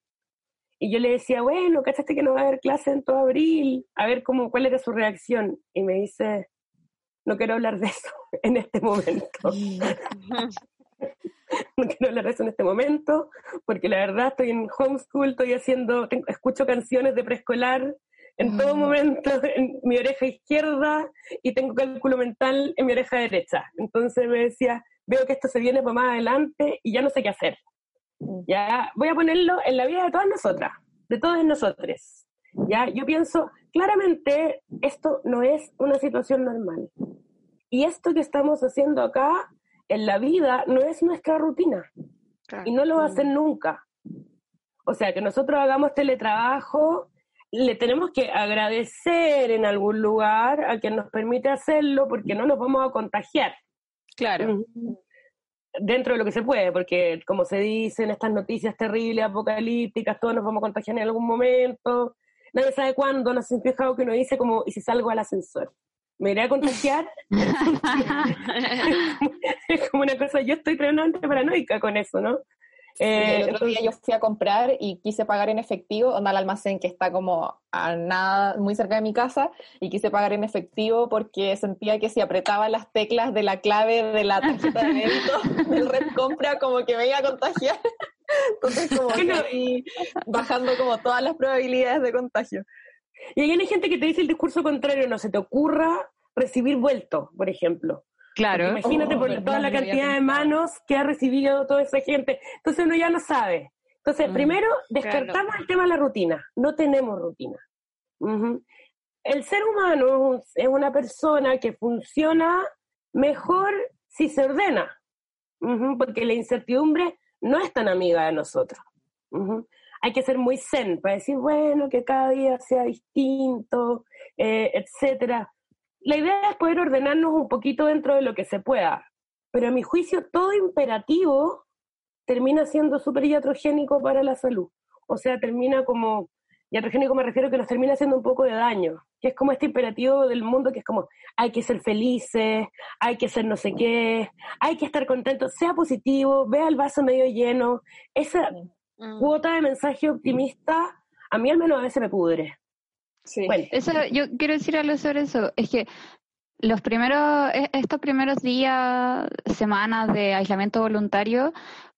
Y yo le decía, bueno, ¿cachaste que no va a haber clase en todo abril? A ver cómo, cuál era su reacción. Y me dice, no quiero hablar de eso en este momento. no quiero hablar de eso en este momento, porque la verdad estoy en homeschool, estoy haciendo, escucho canciones de preescolar en todo mm. momento en mi oreja izquierda y tengo cálculo mental en mi oreja derecha. Entonces me decía, veo que esto se viene para más adelante y ya no sé qué hacer. Mm. Ya voy a ponerlo en la vida de todas nosotras, de todos nosotros. Ya, yo pienso, claramente esto no es una situación normal. Y esto que estamos haciendo acá en la vida no es nuestra rutina. Y no lo va a hacer nunca. O sea, que nosotros hagamos teletrabajo, le tenemos que agradecer en algún lugar a quien nos permite hacerlo porque no nos vamos a contagiar. Claro. Dentro de lo que se puede, porque como se dice en estas noticias terribles, apocalípticas, todos nos vamos a contagiar en algún momento. Nadie sabe cuándo, no se han fijado que uno dice como, ¿y si salgo al ascensor? me iré a contagiar. es como una cosa, yo estoy tremendamente paranoica con eso, ¿no? Eh, el otro día yo fui a comprar y quise pagar en efectivo, onda al almacén que está como a nada, muy cerca de mi casa, y quise pagar en efectivo porque sentía que si apretaba las teclas de la clave de la tarjeta de débito del red compra, como que me iba a contagiar. Entonces, como que bajando como todas las probabilidades de contagio. Y hay gente que te dice el discurso contrario, no se te ocurra recibir vuelto, por ejemplo. Claro. imagínate por oh, toda la cantidad de manos que ha recibido toda esa gente. Entonces uno ya no sabe. Entonces, mm, primero, descartamos el tema de la rutina. No tenemos rutina. El ser humano es una persona que funciona mejor si se ordena, porque la incertidumbre no es tan amiga de nosotros hay que ser muy zen para decir, bueno, que cada día sea distinto, eh, etcétera. La idea es poder ordenarnos un poquito dentro de lo que se pueda, pero a mi juicio todo imperativo termina siendo súper iatrogénico para la salud. O sea, termina como, iatrogénico me refiero a que nos termina haciendo un poco de daño, que es como este imperativo del mundo que es como, hay que ser felices, hay que ser no sé qué, hay que estar contentos, sea positivo, vea el vaso medio lleno. Esa, Mm. cuota de mensaje optimista, a mí al menos a veces me pudre. Sí. Eso, yo quiero decir algo sobre eso. Es que los primeros, e, estos primeros días, semanas de aislamiento voluntario,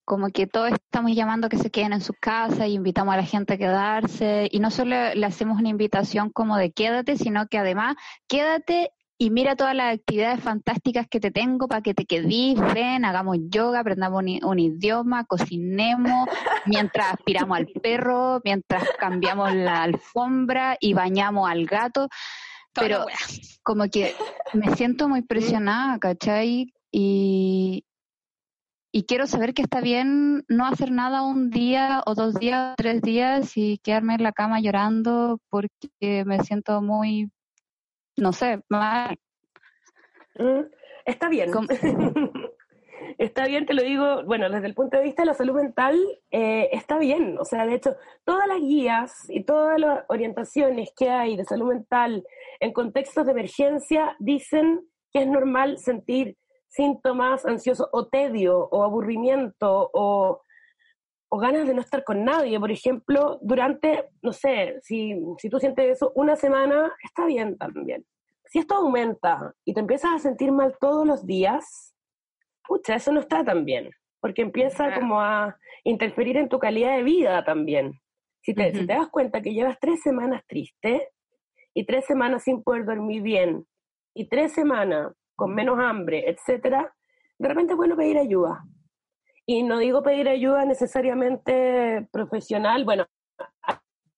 como que todos estamos llamando que se queden en sus casas y invitamos a la gente a quedarse. Y no solo le hacemos una invitación como de quédate, sino que además quédate y mira todas las actividades fantásticas que te tengo para que te quedes, ven, hagamos yoga, aprendamos un, idioma, cocinemos, mientras aspiramos al perro, mientras cambiamos la alfombra y bañamos al gato. Pero como que me siento muy presionada, ¿cachai? Y, y quiero saber que está bien no hacer nada un día o dos días, tres días y quedarme en la cama llorando porque me siento muy no sé, mal. Mm, está bien. está bien, te lo digo, bueno, desde el punto de vista de la salud mental, eh, está bien. O sea, de hecho, todas las guías y todas las orientaciones que hay de salud mental en contextos de emergencia dicen que es normal sentir síntomas ansiosos o tedio o aburrimiento o, o ganas de no estar con nadie. Por ejemplo, durante, no sé, si, si tú sientes eso una semana, está bien también si esto aumenta y te empiezas a sentir mal todos los días, pucha, eso no está tan bien, porque empieza como a interferir en tu calidad de vida también. Si te, si te das cuenta que llevas tres semanas triste y tres semanas sin poder dormir bien y tres semanas con menos hambre, etcétera, de repente es bueno pedir ayuda. Y no digo pedir ayuda necesariamente profesional, bueno,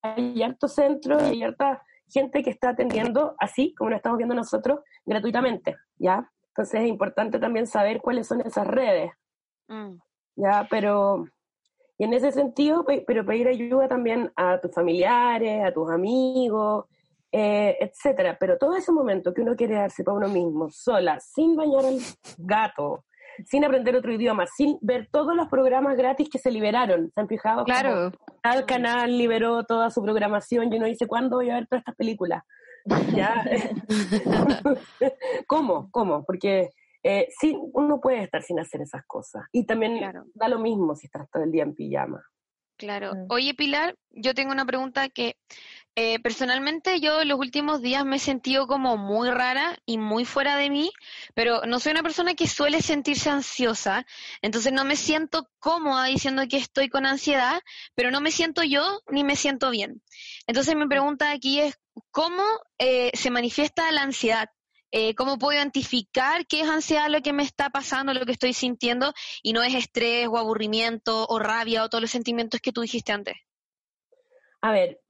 hay hartos centros y hay harta gente que está atendiendo así como lo estamos viendo nosotros gratuitamente, ¿ya? Entonces es importante también saber cuáles son esas redes, mm. ¿ya? Pero, y en ese sentido, pero pedir ayuda también a tus familiares, a tus amigos, eh, etcétera. Pero todo ese momento que uno quiere darse para uno mismo, sola, sin bañar al gato, sin aprender otro idioma, sin ver todos los programas gratis que se liberaron. ¿Se han fijado? Claro. Cada canal liberó toda su programación y uno dice, ¿cuándo voy a ver todas estas películas? ¿Ya? ¿Cómo? ¿Cómo? Porque eh, sí, uno puede estar sin hacer esas cosas. Y también da lo mismo si estás todo el día en pijama. Claro. Mm. Oye, Pilar, yo tengo una pregunta que eh, personalmente yo los últimos días me he sentido como muy rara y muy fuera de mí, pero no soy una persona que suele sentirse ansiosa, entonces no me siento cómoda diciendo que estoy con ansiedad, pero no me siento yo ni me siento bien. Entonces mi pregunta aquí es, ¿cómo eh, se manifiesta la ansiedad? Eh, cómo puedo identificar qué es ansiedad lo que me está pasando, lo que estoy sintiendo, y no es estrés o aburrimiento o rabia o todos los sentimientos que tú dijiste antes. A ver,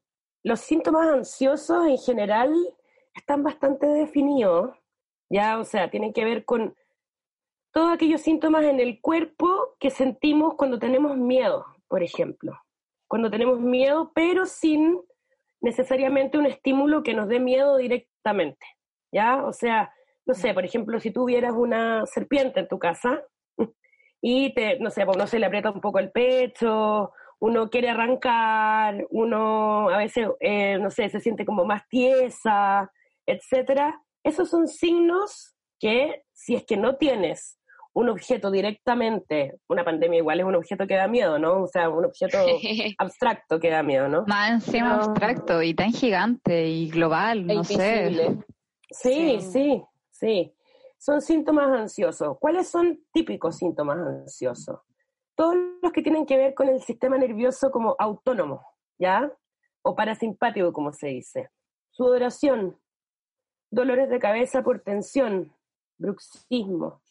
los síntomas ansiosos en general están bastante definidos, ya, o sea, tienen que ver con todos aquellos síntomas en el cuerpo que sentimos cuando tenemos miedo, por ejemplo. Cuando tenemos miedo, pero sin necesariamente un estímulo que nos dé miedo directamente. ¿ya? O sea, no sé, por ejemplo, si tuvieras una serpiente en tu casa y te, no sé, pues no se le aprieta un poco el pecho, uno quiere arrancar, uno a veces, eh, no sé, se siente como más tiesa, etcétera. Esos son signos que, si es que no tienes un objeto directamente, una pandemia igual es un objeto que da miedo, ¿no? O sea, un objeto abstracto que da miedo, ¿no? Más encima abstracto y tan gigante y global, e no sé. Sí, sí, sí, Son síntomas ansiosos. ¿Cuáles son típicos síntomas ansiosos? Todos los que tienen que ver con el sistema nervioso como autónomo, ¿ya? O parasimpático, como se dice. Sudoración, dolores de cabeza por tensión, bruxismo.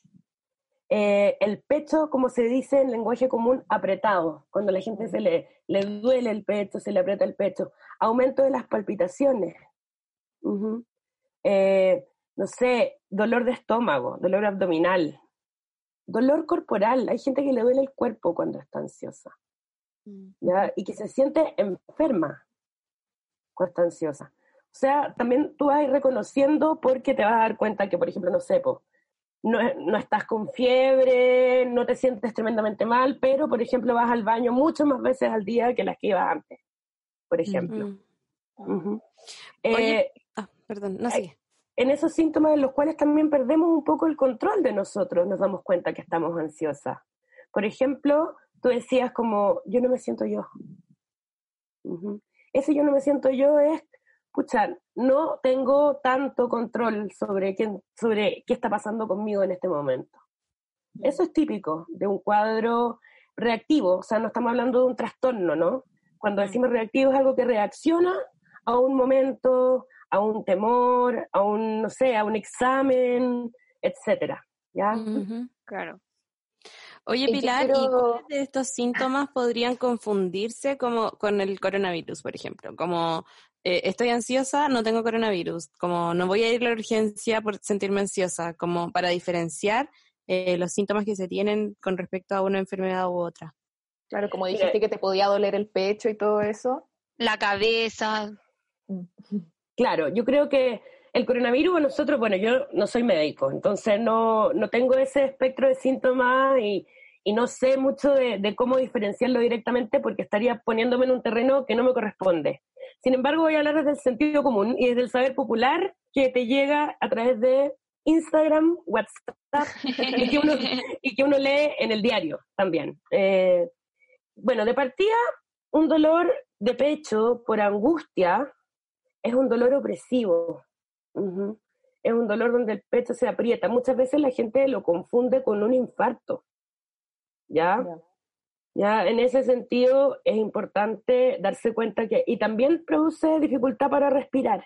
Eh, el pecho, como se dice en lenguaje común, apretado. Cuando la gente se le, le duele el pecho, se le aprieta el pecho. Aumento de las palpitaciones. Eh, no sé, dolor de estómago, dolor abdominal, dolor corporal. Hay gente que le duele el cuerpo cuando está ansiosa. Mm. Y que se siente enferma cuando está ansiosa. O sea, también tú vas a ir reconociendo porque te vas a dar cuenta que, por ejemplo, no sé, no, no, estás con fiebre, no te sientes tremendamente mal, pero, por ejemplo, vas al baño muchas más veces al día que las que ibas antes, por ejemplo. Eh, ah, perdón, no sé en esos síntomas en los cuales también perdemos un poco el control de nosotros, nos damos cuenta que estamos ansiosas. Por ejemplo, tú decías como, yo no me siento yo. Ese yo no me siento yo es, pucha, no tengo tanto control sobre, quién, sobre qué está pasando conmigo en este momento. Eso es típico de un cuadro reactivo, o sea, no estamos hablando de un trastorno, ¿no? Cuando decimos reactivo es algo que reacciona a un momento, a un temor, a un, no sé, a un examen, etcétera, ¿ya? Claro. Oye, Pilar, ¿y cuáles de estos síntomas podrían confundirse como con el coronavirus, por ejemplo? Como eh, estoy ansiosa, no tengo coronavirus, como no voy a ir a la urgencia por sentirme ansiosa, como para diferenciar eh, los síntomas que se tienen con respecto a una enfermedad u otra. Claro, como dijiste que te podía doler el pecho y todo eso. La cabeza. Claro, yo creo que el coronavirus nosotros, bueno, yo no soy médico, entonces no, no tengo ese espectro de síntomas y, no sé mucho de, cómo diferenciarlo directamente porque estaría poniéndome en un terreno que no me corresponde. Sin embargo, voy a hablar desde el sentido común y desde el saber popular que te llega a través de Instagram, WhatsApp y, que uno, y que uno lee en el diario también. Eh, bueno, de partida, un dolor de pecho por angustia es un dolor opresivo. Es un dolor donde el pecho se aprieta. Muchas veces la gente lo confunde con un infarto. ¿Ya? ¿Ya? En ese sentido es importante darse cuenta que, y también produce dificultad para respirar.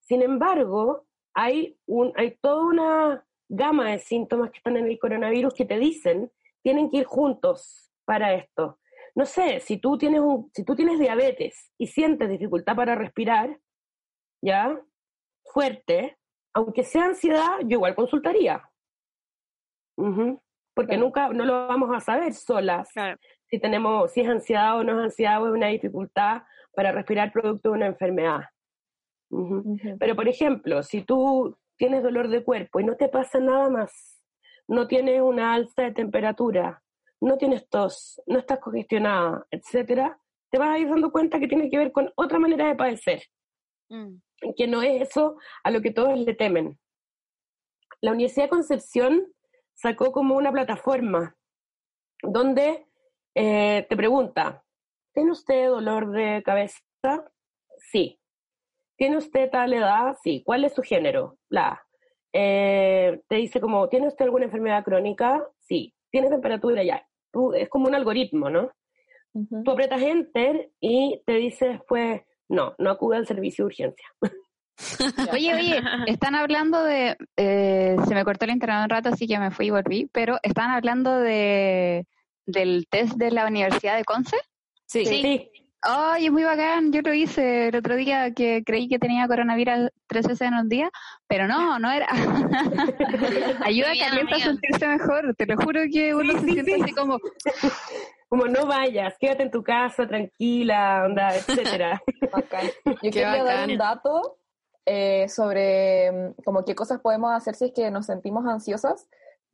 Sin embargo, hay, un, hay toda una gama de síntomas que están en el coronavirus que te dicen tienen que ir juntos para esto no sé, si tú tienes un, si tú tienes diabetes y sientes dificultad para respirar, ya, fuerte, aunque sea ansiedad, yo igual consultaría. Porque nunca, no lo vamos a saber solas. Si tenemos, si es ansiedad o no es ansiedad o es una dificultad para respirar producto de una enfermedad. Pero por ejemplo, si tú tienes dolor de cuerpo y no te pasa nada más, no tienes una alza de temperatura, no tienes tos, no estás congestionada, etcétera, te vas a ir dando cuenta que tiene que ver con otra manera de padecer, mm. que no es eso a lo que todos le temen. La Universidad de Concepción sacó como una plataforma donde eh, te pregunta, ¿tiene usted dolor de cabeza? Sí. ¿Tiene usted tal edad? Sí. ¿Cuál es su género? La. Eh, te dice como, ¿tiene usted alguna enfermedad crónica? Sí. ¿Tiene temperatura? Ya. es como un algoritmo, ¿no? Tú apretas Enter y te dice después, no, no acude al servicio de urgencia. Oye, oye, están hablando de, eh, se me cortó el internet un rato, así que me fui y volví, pero están hablando de del test de la Universidad de Conce. Sí. sí. Ay, es muy bacán, yo lo hice el otro día que creí que tenía coronavirus tres veces en un día, pero no, no era. Ayuda a Carlita a sentirse mejor, te lo juro que uno se siente así como... Como no vayas, quédate en tu casa tranquila, onda, etcétera. Yo quería dar un dato eh, sobre mm, como qué cosas podemos hacer si es que nos sentimos ansiosas.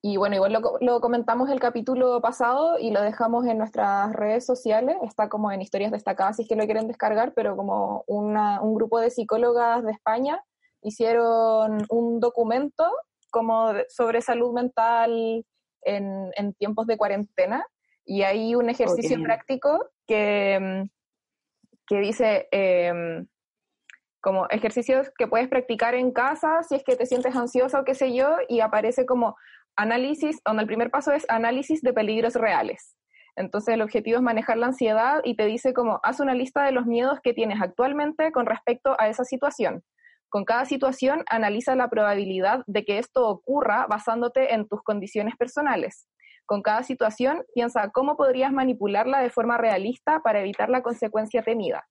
Y bueno, igual lo, lo, comentamos el capítulo pasado y lo dejamos en nuestras redes sociales, está como en historias destacadas si es que lo quieren descargar, pero como una, un grupo de psicólogas de España hicieron un documento como sobre salud mental en, en tiempos de cuarentena. Y hay un ejercicio práctico que, que dice... Eh, como ejercicios que puedes practicar en casa si es que te sientes ansiosa o qué sé yo, y aparece como análisis, donde el primer paso es análisis de peligros reales. Entonces el objetivo es manejar la ansiedad y te dice como, haz una lista de los miedos que tienes actualmente con respecto a esa situación. Con cada situación analiza la probabilidad de que esto ocurra basándote en tus condiciones personales. Con cada situación piensa cómo podrías manipularla de forma realista para evitar la consecuencia temida.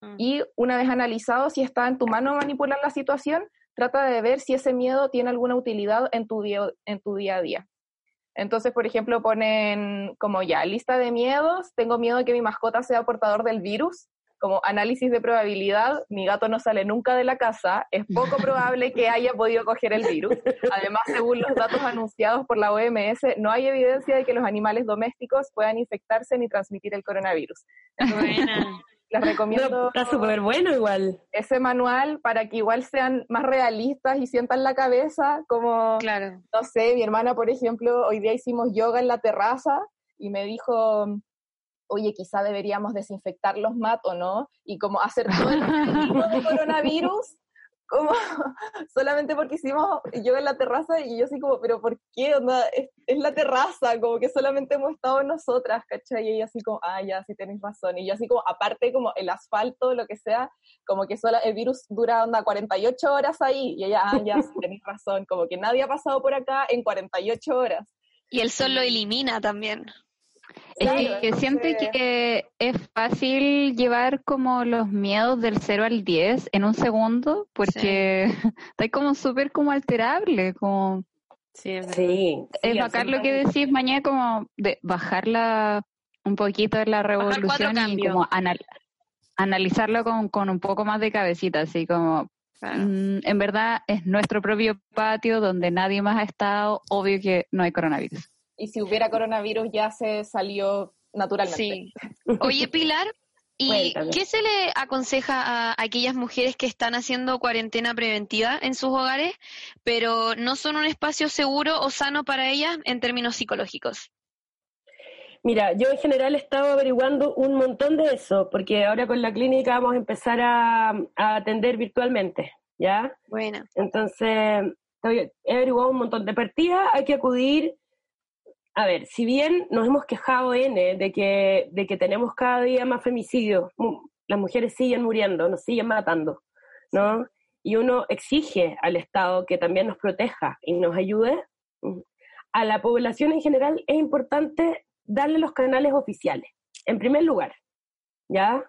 Mm. Y una vez analizado si está en tu mano manipular la situación, trata de ver si ese miedo tiene alguna utilidad en tu día, en tu día a día. Entonces, por ejemplo, ponen como ya, lista de miedos, tengo miedo de que mi mascota sea portador del virus, como análisis de probabilidad, mi gato no sale nunca de la casa, es poco probable que haya podido coger el virus. Además, según los datos anunciados por la OMS, no hay evidencia de que los animales domésticos puedan infectarse ni transmitir el coronavirus. Les recomiendo. está súper bueno igual. Ese manual para que igual sean más realistas y sientan la cabeza, como, claro. no sé, mi hermana, por ejemplo, hoy día hicimos yoga en la terraza y me dijo, oye, quizá deberíamos desinfectar los matos, ¿no? Y como hacer todo el coronavirus como solamente porque hicimos yo en la terraza y yo así como, pero ¿por qué? es, la terraza, como que solamente hemos estado nosotras, ¿cachai? Y ella así como, ah, ya, sí tenéis razón. Y yo así como, aparte como el asfalto, lo que sea, como que solo, el virus dura onda 48 horas ahí y ella, ah, ya, sí tenéis razón, como que nadie ha pasado por acá en 48 horas. Y el sol lo elimina también. Es que siento que es fácil llevar como los miedos del 0 al 10 en un segundo, porque está como súper como alterable, como... Sí, es, sí, es bacán lo que decís mañana como de bajarla un poquito en la revolución y como analizarlo con, con, un poco más de cabecita, así como mm, en verdad es nuestro propio patio donde nadie más ha estado, obvio que no hay coronavirus y si hubiera coronavirus ya se salió naturalmente. Sí. Oye, Pilar, ¿y qué se le aconseja a aquellas mujeres que están haciendo cuarentena preventiva en sus hogares, pero no son un espacio seguro o sano para ellas en términos psicológicos? Mira, yo en general he estado averiguando un montón de eso, porque ahora con la clínica vamos a empezar a, a atender virtualmente, ¿ya? Bueno. Entonces, he averiguado un montón de partidas, hay que acudir a ver, si bien nos hemos quejado N de que, de que tenemos cada día más femicidios, las mujeres siguen muriendo, nos siguen matando, ¿no? Y uno exige al Estado que también nos proteja y nos ayude. A la población en general es importante darle los canales oficiales, en primer lugar, ¿ya?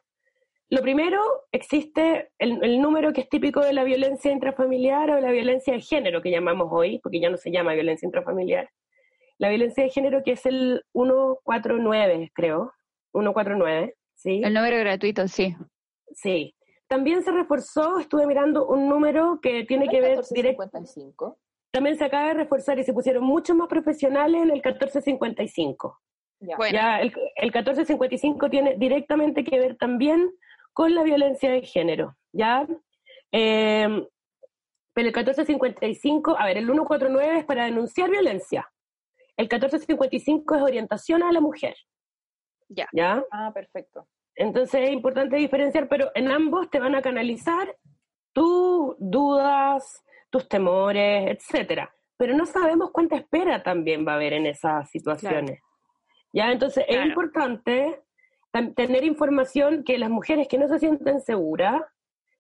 Lo primero, existe el, número que es típico de la violencia intrafamiliar o la violencia de género que llamamos hoy, porque ya no se llama violencia intrafamiliar, la violencia de género que es el 149, creo, 149, ¿sí? El número gratuito, sí. Sí. También se reforzó, estuve mirando un número que tiene que ver directo. También se acaba de reforzar y se pusieron mucho más profesionales en el 1455. Ya, ya el, el 1455 tiene directamente que ver también con la violencia de género, ¿ya? Eh, pero el 1455, a ver, el 149 es para denunciar violencia. El 1455 es orientación a la mujer. Ya. ¿Ya? Ah, perfecto. Entonces es importante diferenciar, pero en ambos te van a canalizar tus dudas, tus temores, etcétera. Pero no sabemos cuánta espera también va a haber en esas situaciones. Ya, entonces es importante tener información que las mujeres que no se sienten seguras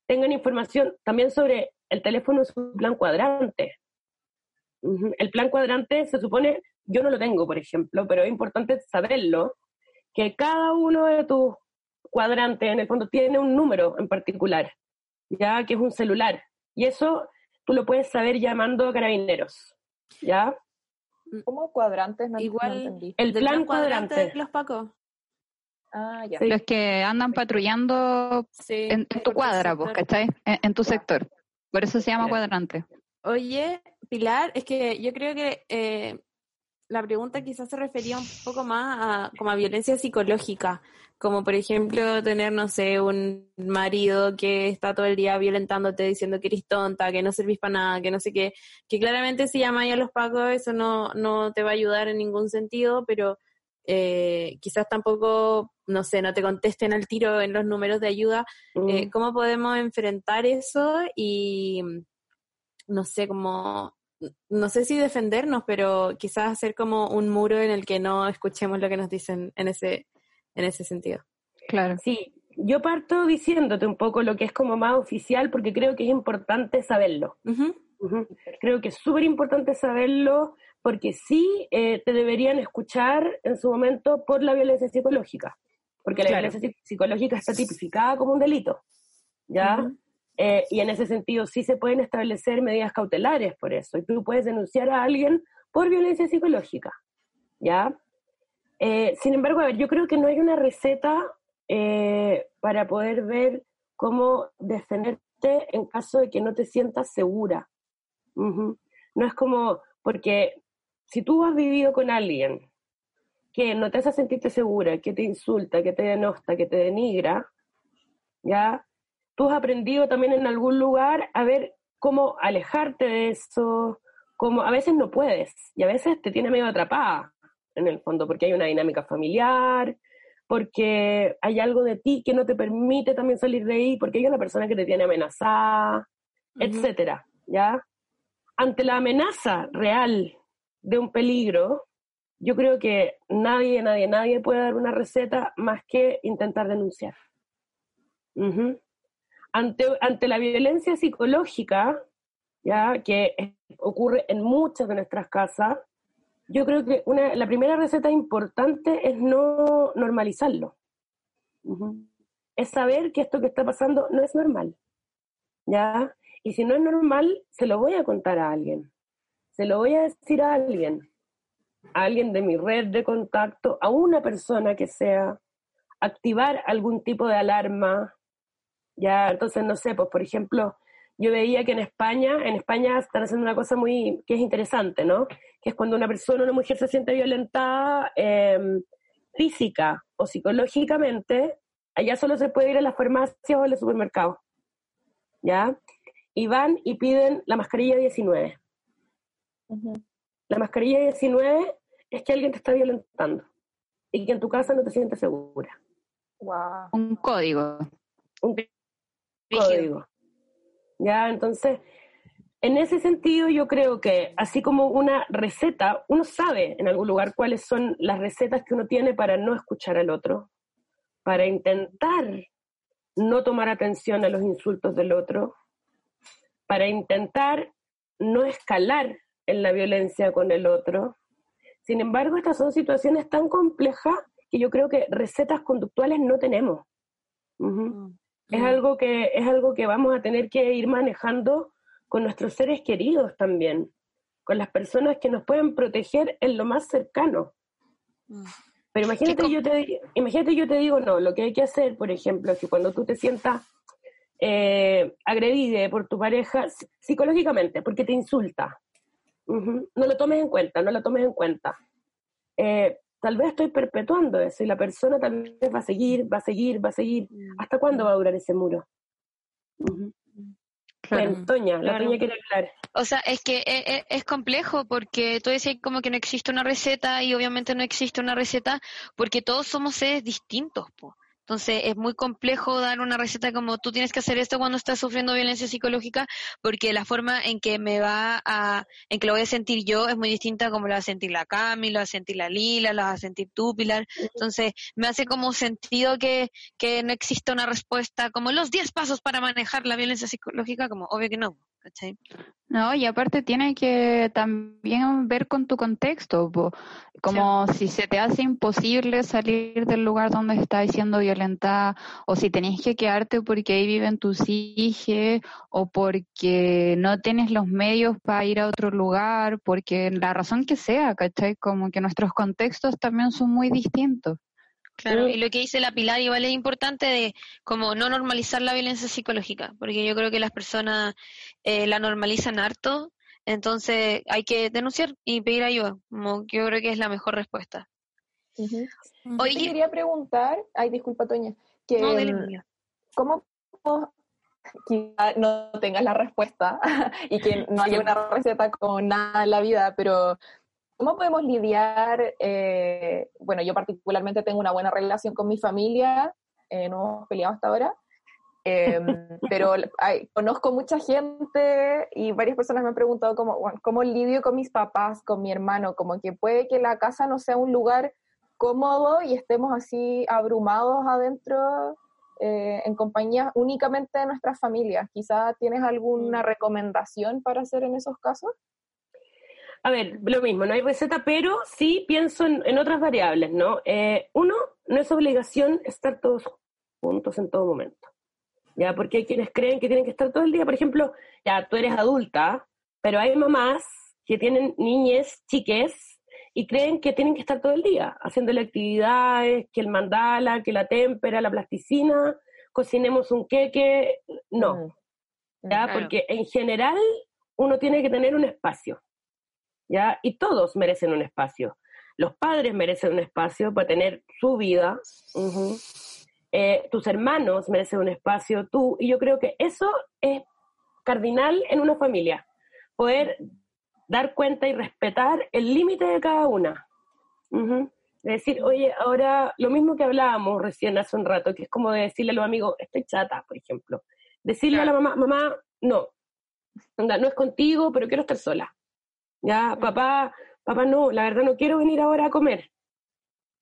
tengan información también sobre el teléfono su plan cuadrante. El plan cuadrante se supone, yo no lo tengo, por ejemplo, pero es importante saberlo, que cada uno de tus cuadrantes en el fondo tiene un número en particular, ya que es un celular. Y eso tú lo puedes saber llamando a carabineros, ¿ya? ¿Cómo cuadrantes? Igual, el plan cuadrante. Los Pacos. Ah, ya. Los que andan patrullando en, tu cuadra, pues, ¿cachai? En, tu sector. Por eso se llama cuadrante. Oye, Pilar, es que yo creo que eh, la pregunta quizás se refería un poco más a, como a violencia psicológica, como por ejemplo tener, no sé, un marido que está todo el día violentándote diciendo que eres tonta, que no servís para nada, que no sé qué, que claramente si llamáis a los pagos eso no, no te va a ayudar en ningún sentido, pero eh, quizás tampoco, no sé, no te contesten al tiro en los números de ayuda. Eh, mm. ¿Cómo podemos enfrentar eso y, no sé, como, no sé si defendernos, pero quizás hacer como un muro en el que no escuchemos lo que nos dicen en ese, en ese sentido? Claro. Sí, yo parto diciéndote un poco lo que es como más oficial porque creo que es importante saberlo. Creo que es súper importante saberlo porque sí eh, te deberían escuchar en su momento por la violencia psicológica, porque la violencia psicológica está tipificada como un delito, ¿ya? Eh, y en ese sentido sí se pueden establecer medidas cautelares por eso, y tú puedes denunciar a alguien por violencia psicológica, ¿ya? Eh, sin embargo, a ver, yo creo que no hay una receta para poder ver cómo defenderte en caso de que no te sientas segura. No es como, porque si tú has vivido con alguien que no te hace sentirte segura, que te insulta, que te denosta, que te denigra, ¿ya? Tú has aprendido también en algún lugar a ver cómo alejarte de eso, cómo a veces no puedes y a veces te tiene medio atrapada en el fondo porque hay una dinámica familiar, porque hay algo de ti que no te permite también salir de ahí, porque hay una persona que te tiene amenazada, etcétera, ¿ya? Ante la amenaza real de un peligro, yo creo que nadie, nadie, nadie puede dar una receta más que intentar denunciar. Ante, ante la violencia psicológica, ya que ocurre en muchas de nuestras casas, yo creo que una, la primera receta importante es no normalizarlo. Es saber que esto que está pasando no es normal. ¿Ya? Y si no es normal, se lo voy a contar a alguien se lo voy a decir a alguien, a alguien de mi red de contacto, a una persona que sea, activar algún tipo de alarma. Ya, entonces, no sé, pues por ejemplo, yo veía que en España, en España están haciendo una cosa muy, que es interesante, ¿no? Que es cuando una persona, una mujer se siente violentada em, física o psicológicamente, allá solo se puede ir a las farmacias o al supermercado, ¿ya? Y van y piden la mascarilla 19. La mascarilla 19 es que alguien te está violentando y que en tu casa no te sientes segura. Un código. Un código. Ya, entonces, en ese sentido yo creo que así como una receta, uno sabe en algún lugar cuáles son las recetas que uno tiene para no escuchar al otro, para intentar no tomar atención a los insultos del otro, para intentar no escalar en la violencia con el otro. Sin embargo, estas son situaciones tan complejas que yo creo que recetas conductuales no tenemos. Mm. Es, algo que, es algo que vamos a tener que ir manejando con nuestros seres queridos también, con las personas que nos pueden proteger en lo más cercano. Mm. Pero imagínate yo, te, imagínate yo te digo, no, lo que hay que hacer, por ejemplo, es que cuando tú te sientas eh, agredida por tu pareja psicológicamente, porque te insulta, no lo tomes en cuenta, no lo tomes en cuenta. Eh, tal vez estoy perpetuando eso y la persona tal vez va a seguir, va a seguir, va a seguir. Mm. ¿Hasta cuándo va a durar ese muro? Toña, la Toña quiere hablar. O sea, es que es, e, es, complejo porque tú decís como que no existe una receta y obviamente no existe una receta porque todos somos seres distintos. Po Entonces es muy complejo dar una receta como tú tienes que hacer esto cuando estás sufriendo violencia psicológica, porque la forma en que me va a, en que lo voy a sentir yo es muy distinta como lo va a sentir la Cami, lo va a sentir la Lila, lo va a sentir tú, Pilar. Entonces me hace como sentido que, que no exista una respuesta como los 10 pasos para manejar la violencia psicológica, como obvio que no. No, y aparte tiene que también ver con tu contexto, como si se te hace imposible salir del lugar donde estás siendo violentada, o si tenés que quedarte porque ahí viven tus hijos, o porque no tienes los medios para ir a otro lugar, porque la razón que sea, ¿cachai? Como que nuestros contextos también son muy distintos. Claro, y lo que dice la Pilar igual es importante de como no normalizar la violencia psicológica, porque yo creo que las personas eh, la normalizan harto, entonces hay que denunciar y pedir ayuda, como yo creo que es la mejor respuesta. Hoy quería preguntar, ay disculpa Toña, que ¿cómo quizá no tengas la respuesta y que no haya una receta con nada en la vida, pero ¿Cómo podemos lidiar? Eh, bueno, yo particularmente tengo una buena relación con mi familia, eh, no hemos peleado hasta ahora, em, pero conozco mucha gente y varias personas me han preguntado cómo, cómo lidio con mis papás, con mi hermano, como que puede que la casa no sea un lugar cómodo y estemos así abrumados adentro eh, en compañía únicamente de nuestras familias. Quizá tienes alguna mm. recomendación para hacer en esos casos a ver, lo mismo, no hay receta, pero sí pienso en, otras variables, ¿no? Eh, uno, no es obligación estar todos juntos en todo momento, ¿ya? Porque hay quienes creen que tienen que estar todo el día, por ejemplo, ya tú eres adulta, pero hay mamás que tienen niñes, chiques, y creen que tienen que estar todo el día, haciéndole actividades, que el mandala, que la témpera, la plasticina, cocinemos un queque, no, mm. ¿ya? Porque en general uno tiene que tener un espacio. ¿Ya? Y todos merecen un espacio. Los padres merecen un espacio para tener su vida. Eh, tus hermanos merecen un espacio, tú. Y yo creo que eso es cardinal en una familia. Poder dar cuenta y respetar el límite de cada una. decir, oye, ahora lo mismo que hablábamos recién hace un rato, que es como de decirle a los amigos, estoy chata, por ejemplo. Decirle a la mamá, mamá, no, no es contigo, pero quiero estar sola. Ya, papá, papá, no, la verdad no quiero venir ahora a comer.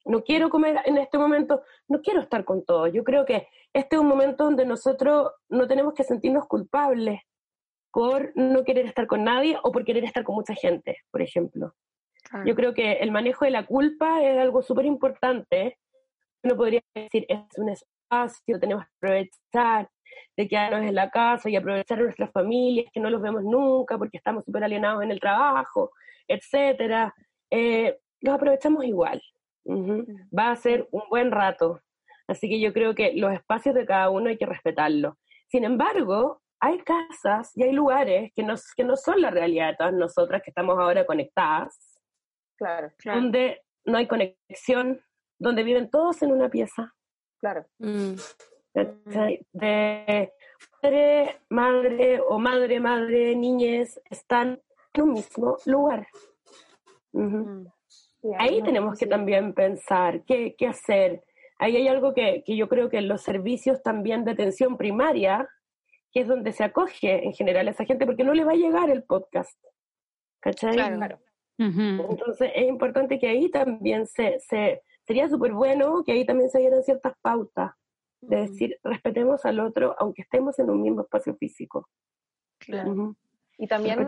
No quiero comer en este momento, no quiero estar con todos. Yo creo que este es un momento donde nosotros no tenemos que sentirnos culpables por no querer estar con nadie o por querer estar con mucha gente, por ejemplo. Yo creo que el manejo de la culpa es algo súper importante. Uno podría decir, es un espacio, tenemos que aprovechar de quedarnos en la casa y aprovechar a nuestras familias, que no los vemos nunca porque estamos súper alienados en el trabajo, etcétera. Eh, los aprovechamos igual. Va a ser un buen rato. Así que yo creo que los espacios de cada uno hay que respetarlos. Sin embargo, hay casas y hay lugares que no, que no son la realidad de todas nosotras que estamos ahora conectadas. Claro, Donde no hay conexión, donde viven todos en una pieza. Claro. Mm. De padre, madre o madre, madre, niñez, están en un mismo lugar. Mm. Ahí tenemos que también pensar qué, qué hacer. Ahí hay algo que, que, yo creo que en los servicios también de atención primaria, que es donde se acoge en general a esa gente, porque no le va a llegar el podcast. ¿Cachai? Claro. Entonces es importante que ahí también se, se sería súper bueno que ahí también se dieran ciertas pautas de decir, respetemos al otro aunque estemos en un mismo espacio físico. Claro. Y también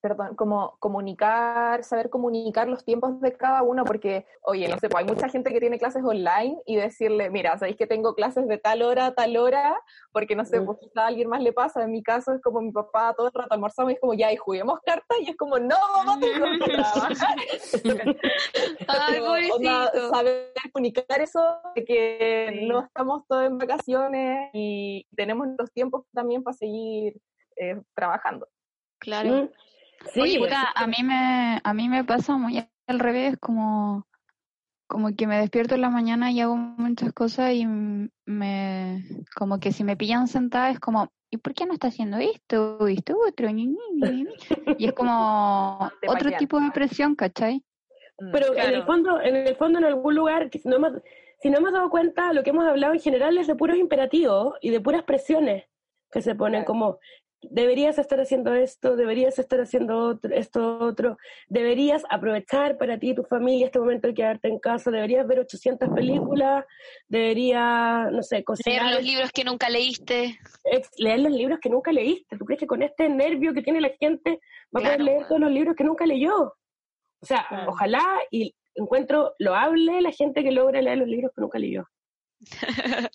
perdón, como comunicar, saber comunicar los tiempos de cada uno, porque, oye, no sé, pues hay mucha gente que tiene clases online y decirle, mira, sabéis que tengo clases de tal hora a tal hora, porque no sé, pues quizá a alguien más le pasa, en mi caso es como mi papá todo el rato almorzamos y es como, ya, y juguemos cartas, y es como, no, mamá, tengo que trabajar. Ay, saber comunicar eso, de que no estamos todos en vacaciones y tenemos los tiempos también para seguir eh, trabajando. Claro. Mm. Sí, a mí me a mí me pasa muy al revés, como como que me despierto en la mañana y hago muchas cosas y me como que si me pillan sentada es como ¿y por qué no está haciendo esto? Esto otro y es como otro tipo de presión, ¿cachai? Mm, Pero en el fondo, en el fondo en algún lugar que no si no hemos dado cuenta, lo que hemos hablado en general es de puros imperativos y de puras presiones que se ponen como deberías estar haciendo esto, deberías estar haciendo otro, esto otro, deberías aprovechar para ti y tu familia este momento de quedarte en casa, deberías ver 800 películas, deberías, no sé, cocinar. Leer los libros que nunca leíste. Leer los libros que nunca leíste. ¿Tú crees que con este nervio que tiene la gente va a poder leer todos los libros que nunca leyó? O sea, ojalá y encuentro loable la gente que logra leer los libros que nunca leyó.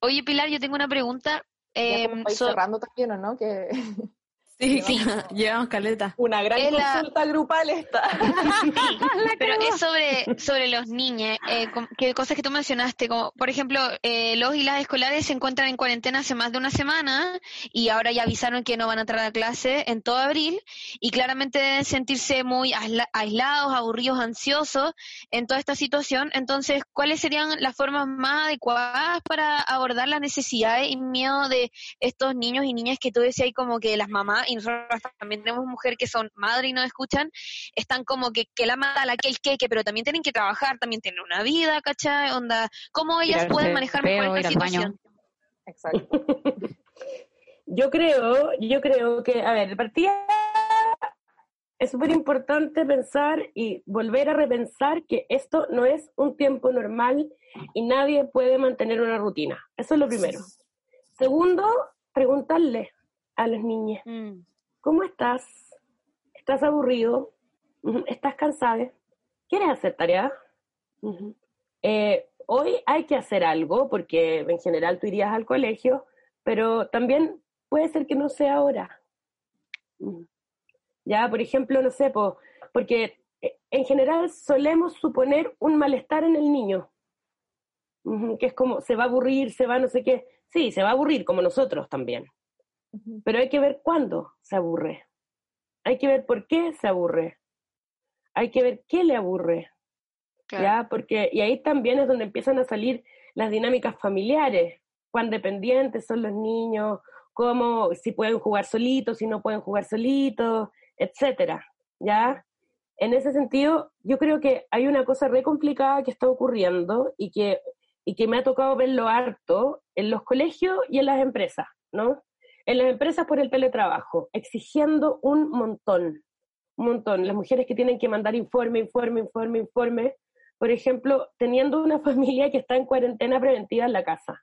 Oye, Pilar, yo tengo una pregunta eh, cerrando también, ¿o no? Que Sí, llevamos caleta. Una gran consulta grupal esta. Pero es sobre, sobre los niños, eh, que cosas que tú mencionaste, como por ejemplo, eh, los y las escolares se encuentran en cuarentena hace más de una semana y ahora ya avisaron que no van a entrar a clase en todo abril y claramente deben sentirse muy aislados, aburridos, ansiosos en toda esta situación. Entonces, ¿cuáles serían las formas más adecuadas para abordar las necesidades y miedo de estos niños y niñas que tú decías como que las mamás y nosotros también tenemos mujeres que son madres y no escuchan, están como que, que la mala, la que el queque, pero también tienen que trabajar, también tienen una vida, ¿cachai? Onda, ¿cómo ellas pueden manejar mejor esta situación? Exacto. yo creo, yo creo que, a ver, el partido es súper importante pensar y volver a repensar que esto no es un tiempo normal y nadie puede mantener una rutina. Eso es lo primero. Segundo, preguntarle, a las niñas. Mm. ¿Cómo estás? ¿Estás aburrido? ¿Estás cansada? ¿Quieres hacer tarea? Eh, hoy hay que hacer algo, porque en general tú irías al colegio, pero también puede ser que no sea ahora. Ya, por ejemplo, no sé, porque eh, en general solemos suponer un malestar en el niño, que es como se va a aburrir, se va no sé qué. Sí, se va a aburrir como nosotros también. Pero hay que ver cuándo se aburre. Hay que ver por qué se aburre. Hay que ver qué le aburre. ¿Ya? Porque, y ahí también es donde empiezan a salir las dinámicas familiares, cuán dependientes son los niños, cómo, si pueden jugar solitos, si no pueden jugar solitos, etcétera. ¿Ya? En ese sentido, yo creo que hay una cosa re complicada que está ocurriendo y que, y que me ha tocado verlo harto en los colegios y en las empresas, ¿no? En las empresas por el teletrabajo, exigiendo un montón, un montón. Las mujeres que tienen que mandar informe, informe, informe, informe, por ejemplo, teniendo una familia que está en cuarentena preventiva en la casa,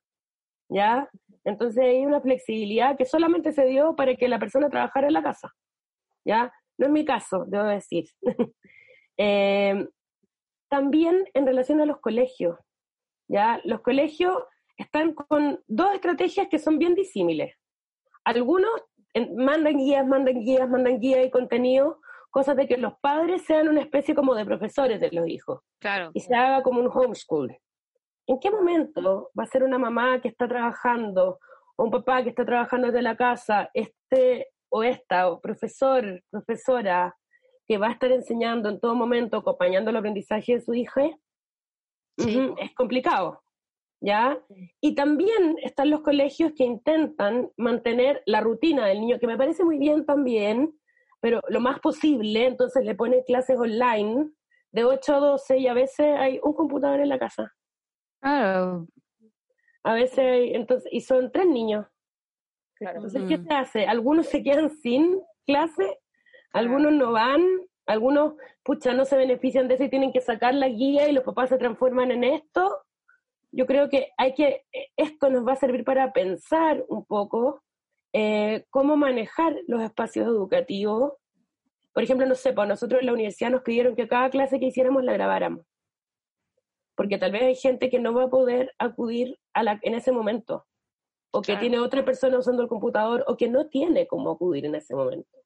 ¿ya? Entonces hay una flexibilidad que solamente se dio para que la persona trabajara en la casa, ¿ya? No es mi caso, debo decir. Eh, también en relación a los colegios, ¿ya? Los colegios están con dos estrategias que son bien disímiles algunos mandan guías, mandan guías, mandan guías y contenido, cosas de que los padres sean una especie como de profesores de los hijos. Claro. Y se haga como un homeschool. ¿En qué momento va a ser una mamá que está trabajando o un papá que está trabajando desde la casa, este o esta, o profesor, profesora, que va a estar enseñando en todo momento, acompañando el aprendizaje de su hija? es complicado. ¿Ya? Y también están los colegios que intentan mantener la rutina del niño, que me parece muy bien también, pero lo más posible, entonces le ponen clases online de 8 a 12 y a veces hay un computador en la casa. Claro. A veces hay, entonces, y son tres niños. Claro. Entonces, ¿qué se hace? Algunos se quedan sin clase, algunos no van, algunos, pucha, no se benefician de eso y tienen que sacar la guía y los papás se transforman en esto, yo creo que hay que, eh, esto nos va a servir para pensar un poco eh, cómo manejar los espacios educativos. Por ejemplo, no sé, pues nosotros en la universidad nos pidieron que cada clase que hiciéramos la grabáramos, porque tal vez hay gente que no va a poder acudir a la, en ese momento, o que tiene otra persona usando el computador, o que no tiene cómo acudir en ese momento.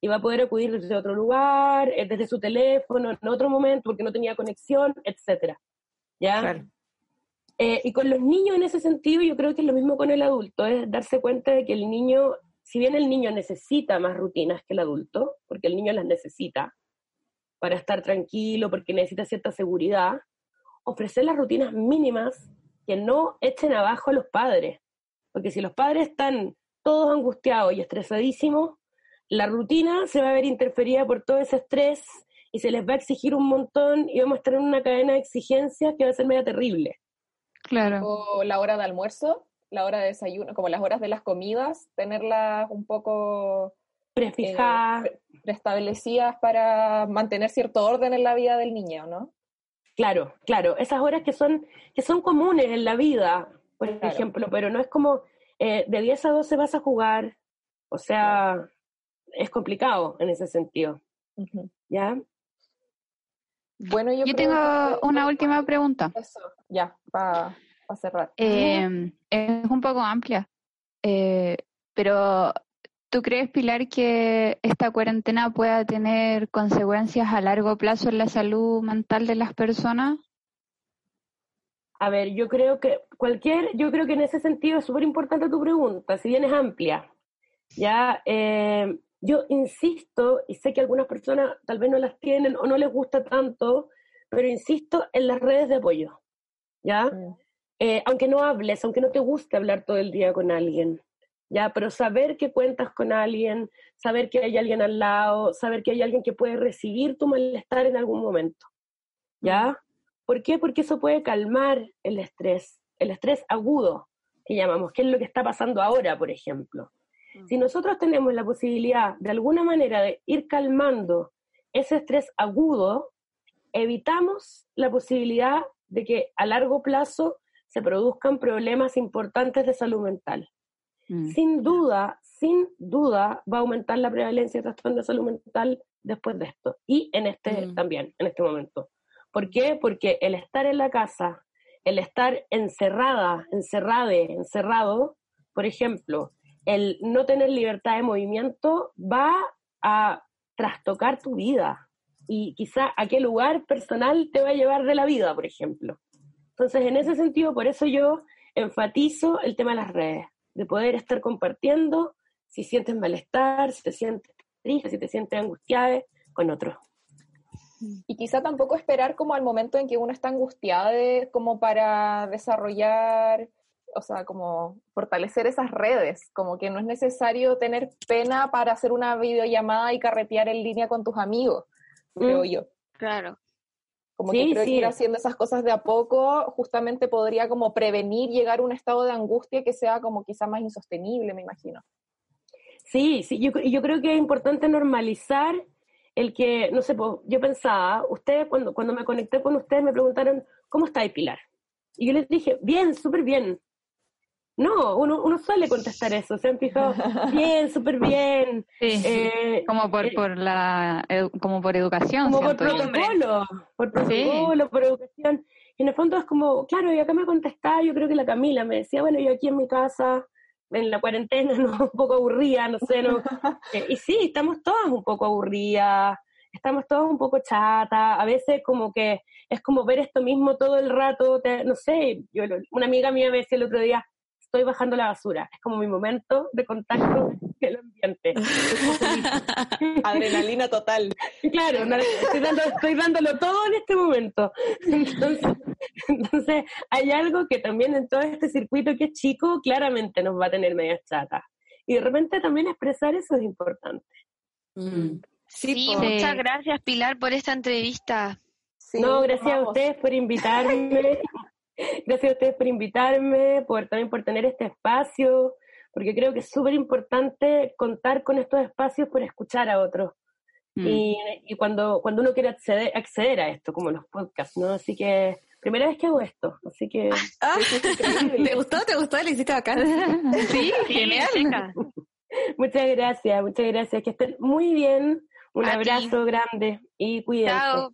Y va a poder acudir desde otro lugar, eh, desde su teléfono, en otro momento, porque no tenía conexión, etcétera. ¿Ya? Eh, y con los niños en ese sentido yo creo que es lo mismo con el adulto, es darse cuenta de que el niño, si bien el niño necesita más rutinas que el adulto, porque el niño las necesita para estar tranquilo, porque necesita cierta seguridad, ofrecer las rutinas mínimas que no echen abajo a los padres, porque si los padres están todos angustiados y estresadísimos, la rutina se va a ver interferida por todo ese estrés y se les va a exigir un montón y vamos a estar en una cadena de exigencias que va a ser media terrible. Claro. O la hora de almuerzo, la hora de desayuno, como las horas de las comidas, tenerlas un poco prefijadas, eh, preestablecidas para mantener cierto orden en la vida del niño, ¿no? Claro, claro, esas horas que son, que son comunes en la vida, por ejemplo, pero no es como eh, de 10 a 12 vas a jugar, o sea, es complicado en ese sentido. ¿Ya? Bueno, yo, tengo una última pregunta. Eso, ya, para cerrar. Eh, es un poco amplia, eh, pero ¿tú crees, Pilar, que esta cuarentena pueda tener consecuencias a largo plazo en la salud mental de las personas? A ver, yo creo que cualquier, yo creo que en ese sentido es súper importante tu pregunta, si bien es amplia. Ya, eh, yo insisto, y sé que algunas personas tal vez no las tienen o no les gusta tanto, pero insisto en las redes de apoyo, ¿ya? Mm. Eh, aunque no hables, aunque no te guste hablar todo el día con alguien, ¿ya? Pero saber que cuentas con alguien, saber que hay alguien al lado, saber que hay alguien que puede recibir tu malestar en algún momento, ¿ya? ¿Por qué? Porque eso puede calmar el estrés, el estrés agudo, que llamamos, que es lo que está pasando ahora, por ejemplo. Si nosotros tenemos la posibilidad de alguna manera de ir calmando ese estrés agudo, evitamos la posibilidad de que a largo plazo se produzcan problemas importantes de salud mental. Mm. Sin duda, sin duda va a aumentar la prevalencia de trastornos de salud mental después de esto y en este mm. también, en este momento. ¿Por qué? Porque el estar en la casa, el estar encerrada, encerrade, encerrado, por ejemplo, el no tener libertad de movimiento va a trastocar tu vida y quizá a qué lugar personal te va a llevar de la vida, por ejemplo. Entonces, en ese sentido, por eso yo enfatizo el tema de las redes, de poder estar compartiendo si sientes malestar, si te sientes triste, si te sientes angustiada con otros. Y quizá tampoco esperar como al momento en que uno está angustiado como para desarrollar o sea, como fortalecer esas redes, como que no es necesario tener pena para hacer una videollamada y carretear en línea con tus amigos, creo mm. yo. Claro. Como que creo que ir haciendo esas cosas de a poco justamente podría como prevenir llegar a un estado de angustia que sea como quizá más insostenible, me imagino. Sí, sí, yo, yo creo que es importante normalizar el que, no sé, yo pensaba, ustedes cuando, cuando me conecté con ustedes me preguntaron, ¿cómo está Pilar? Y yo les dije, bien, súper bien. No, uno, uno suele contestar eso, se han fijado bien, súper bien. Eh, como por, eh, por la como por educación. Como por protocolo, por protocolo, por educación. Y en el fondo es como, claro, y acá me contestaba, yo creo que la Camila me decía, bueno, yo aquí en mi casa, en la cuarentena, ¿no? un poco aburrida, no sé, ¿no? Eh, y sí, estamos todas un poco aburridas, estamos todas un poco chatas, a veces como que es como ver esto mismo todo el rato, no sé, yo, una amiga mía me decía el otro día, estoy bajando la basura. Es como mi momento de contacto con el ambiente. Adrenalina total. Claro, estoy, dándolo todo en este momento. Entonces, hay algo que también en todo este circuito que es chico, claramente nos va a tener media chata. Y de repente también expresar eso es importante. Mm. Sí, muchas gracias Pilar por esta entrevista. no, gracias a ustedes por invitarme. Gracias a ustedes por invitarme, por también por tener este espacio, porque creo que es súper importante contar con estos espacios por escuchar a otros. Mm. Y, cuando, cuando uno quiere acceder, acceder a esto, como los podcasts, ¿no? Así que primera vez que hago esto, así que... Ah, ¿Te gustó? ¿Te gustó? ¿Le hiciste bacán? sí, genial. muchas gracias, muchas gracias. Que estén muy bien. Un abrazo grande y cuídense. Chao.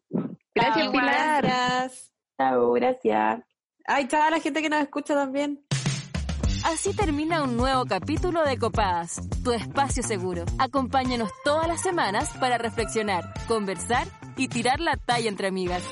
Gracias, Pilar. Chao, gracias. Ay, chao a la gente que nos escucha también. Así termina un nuevo capítulo de Copadas, tu espacio seguro. Acompáñanos todas las semanas para reflexionar, conversar y tirar la talla entre amigas.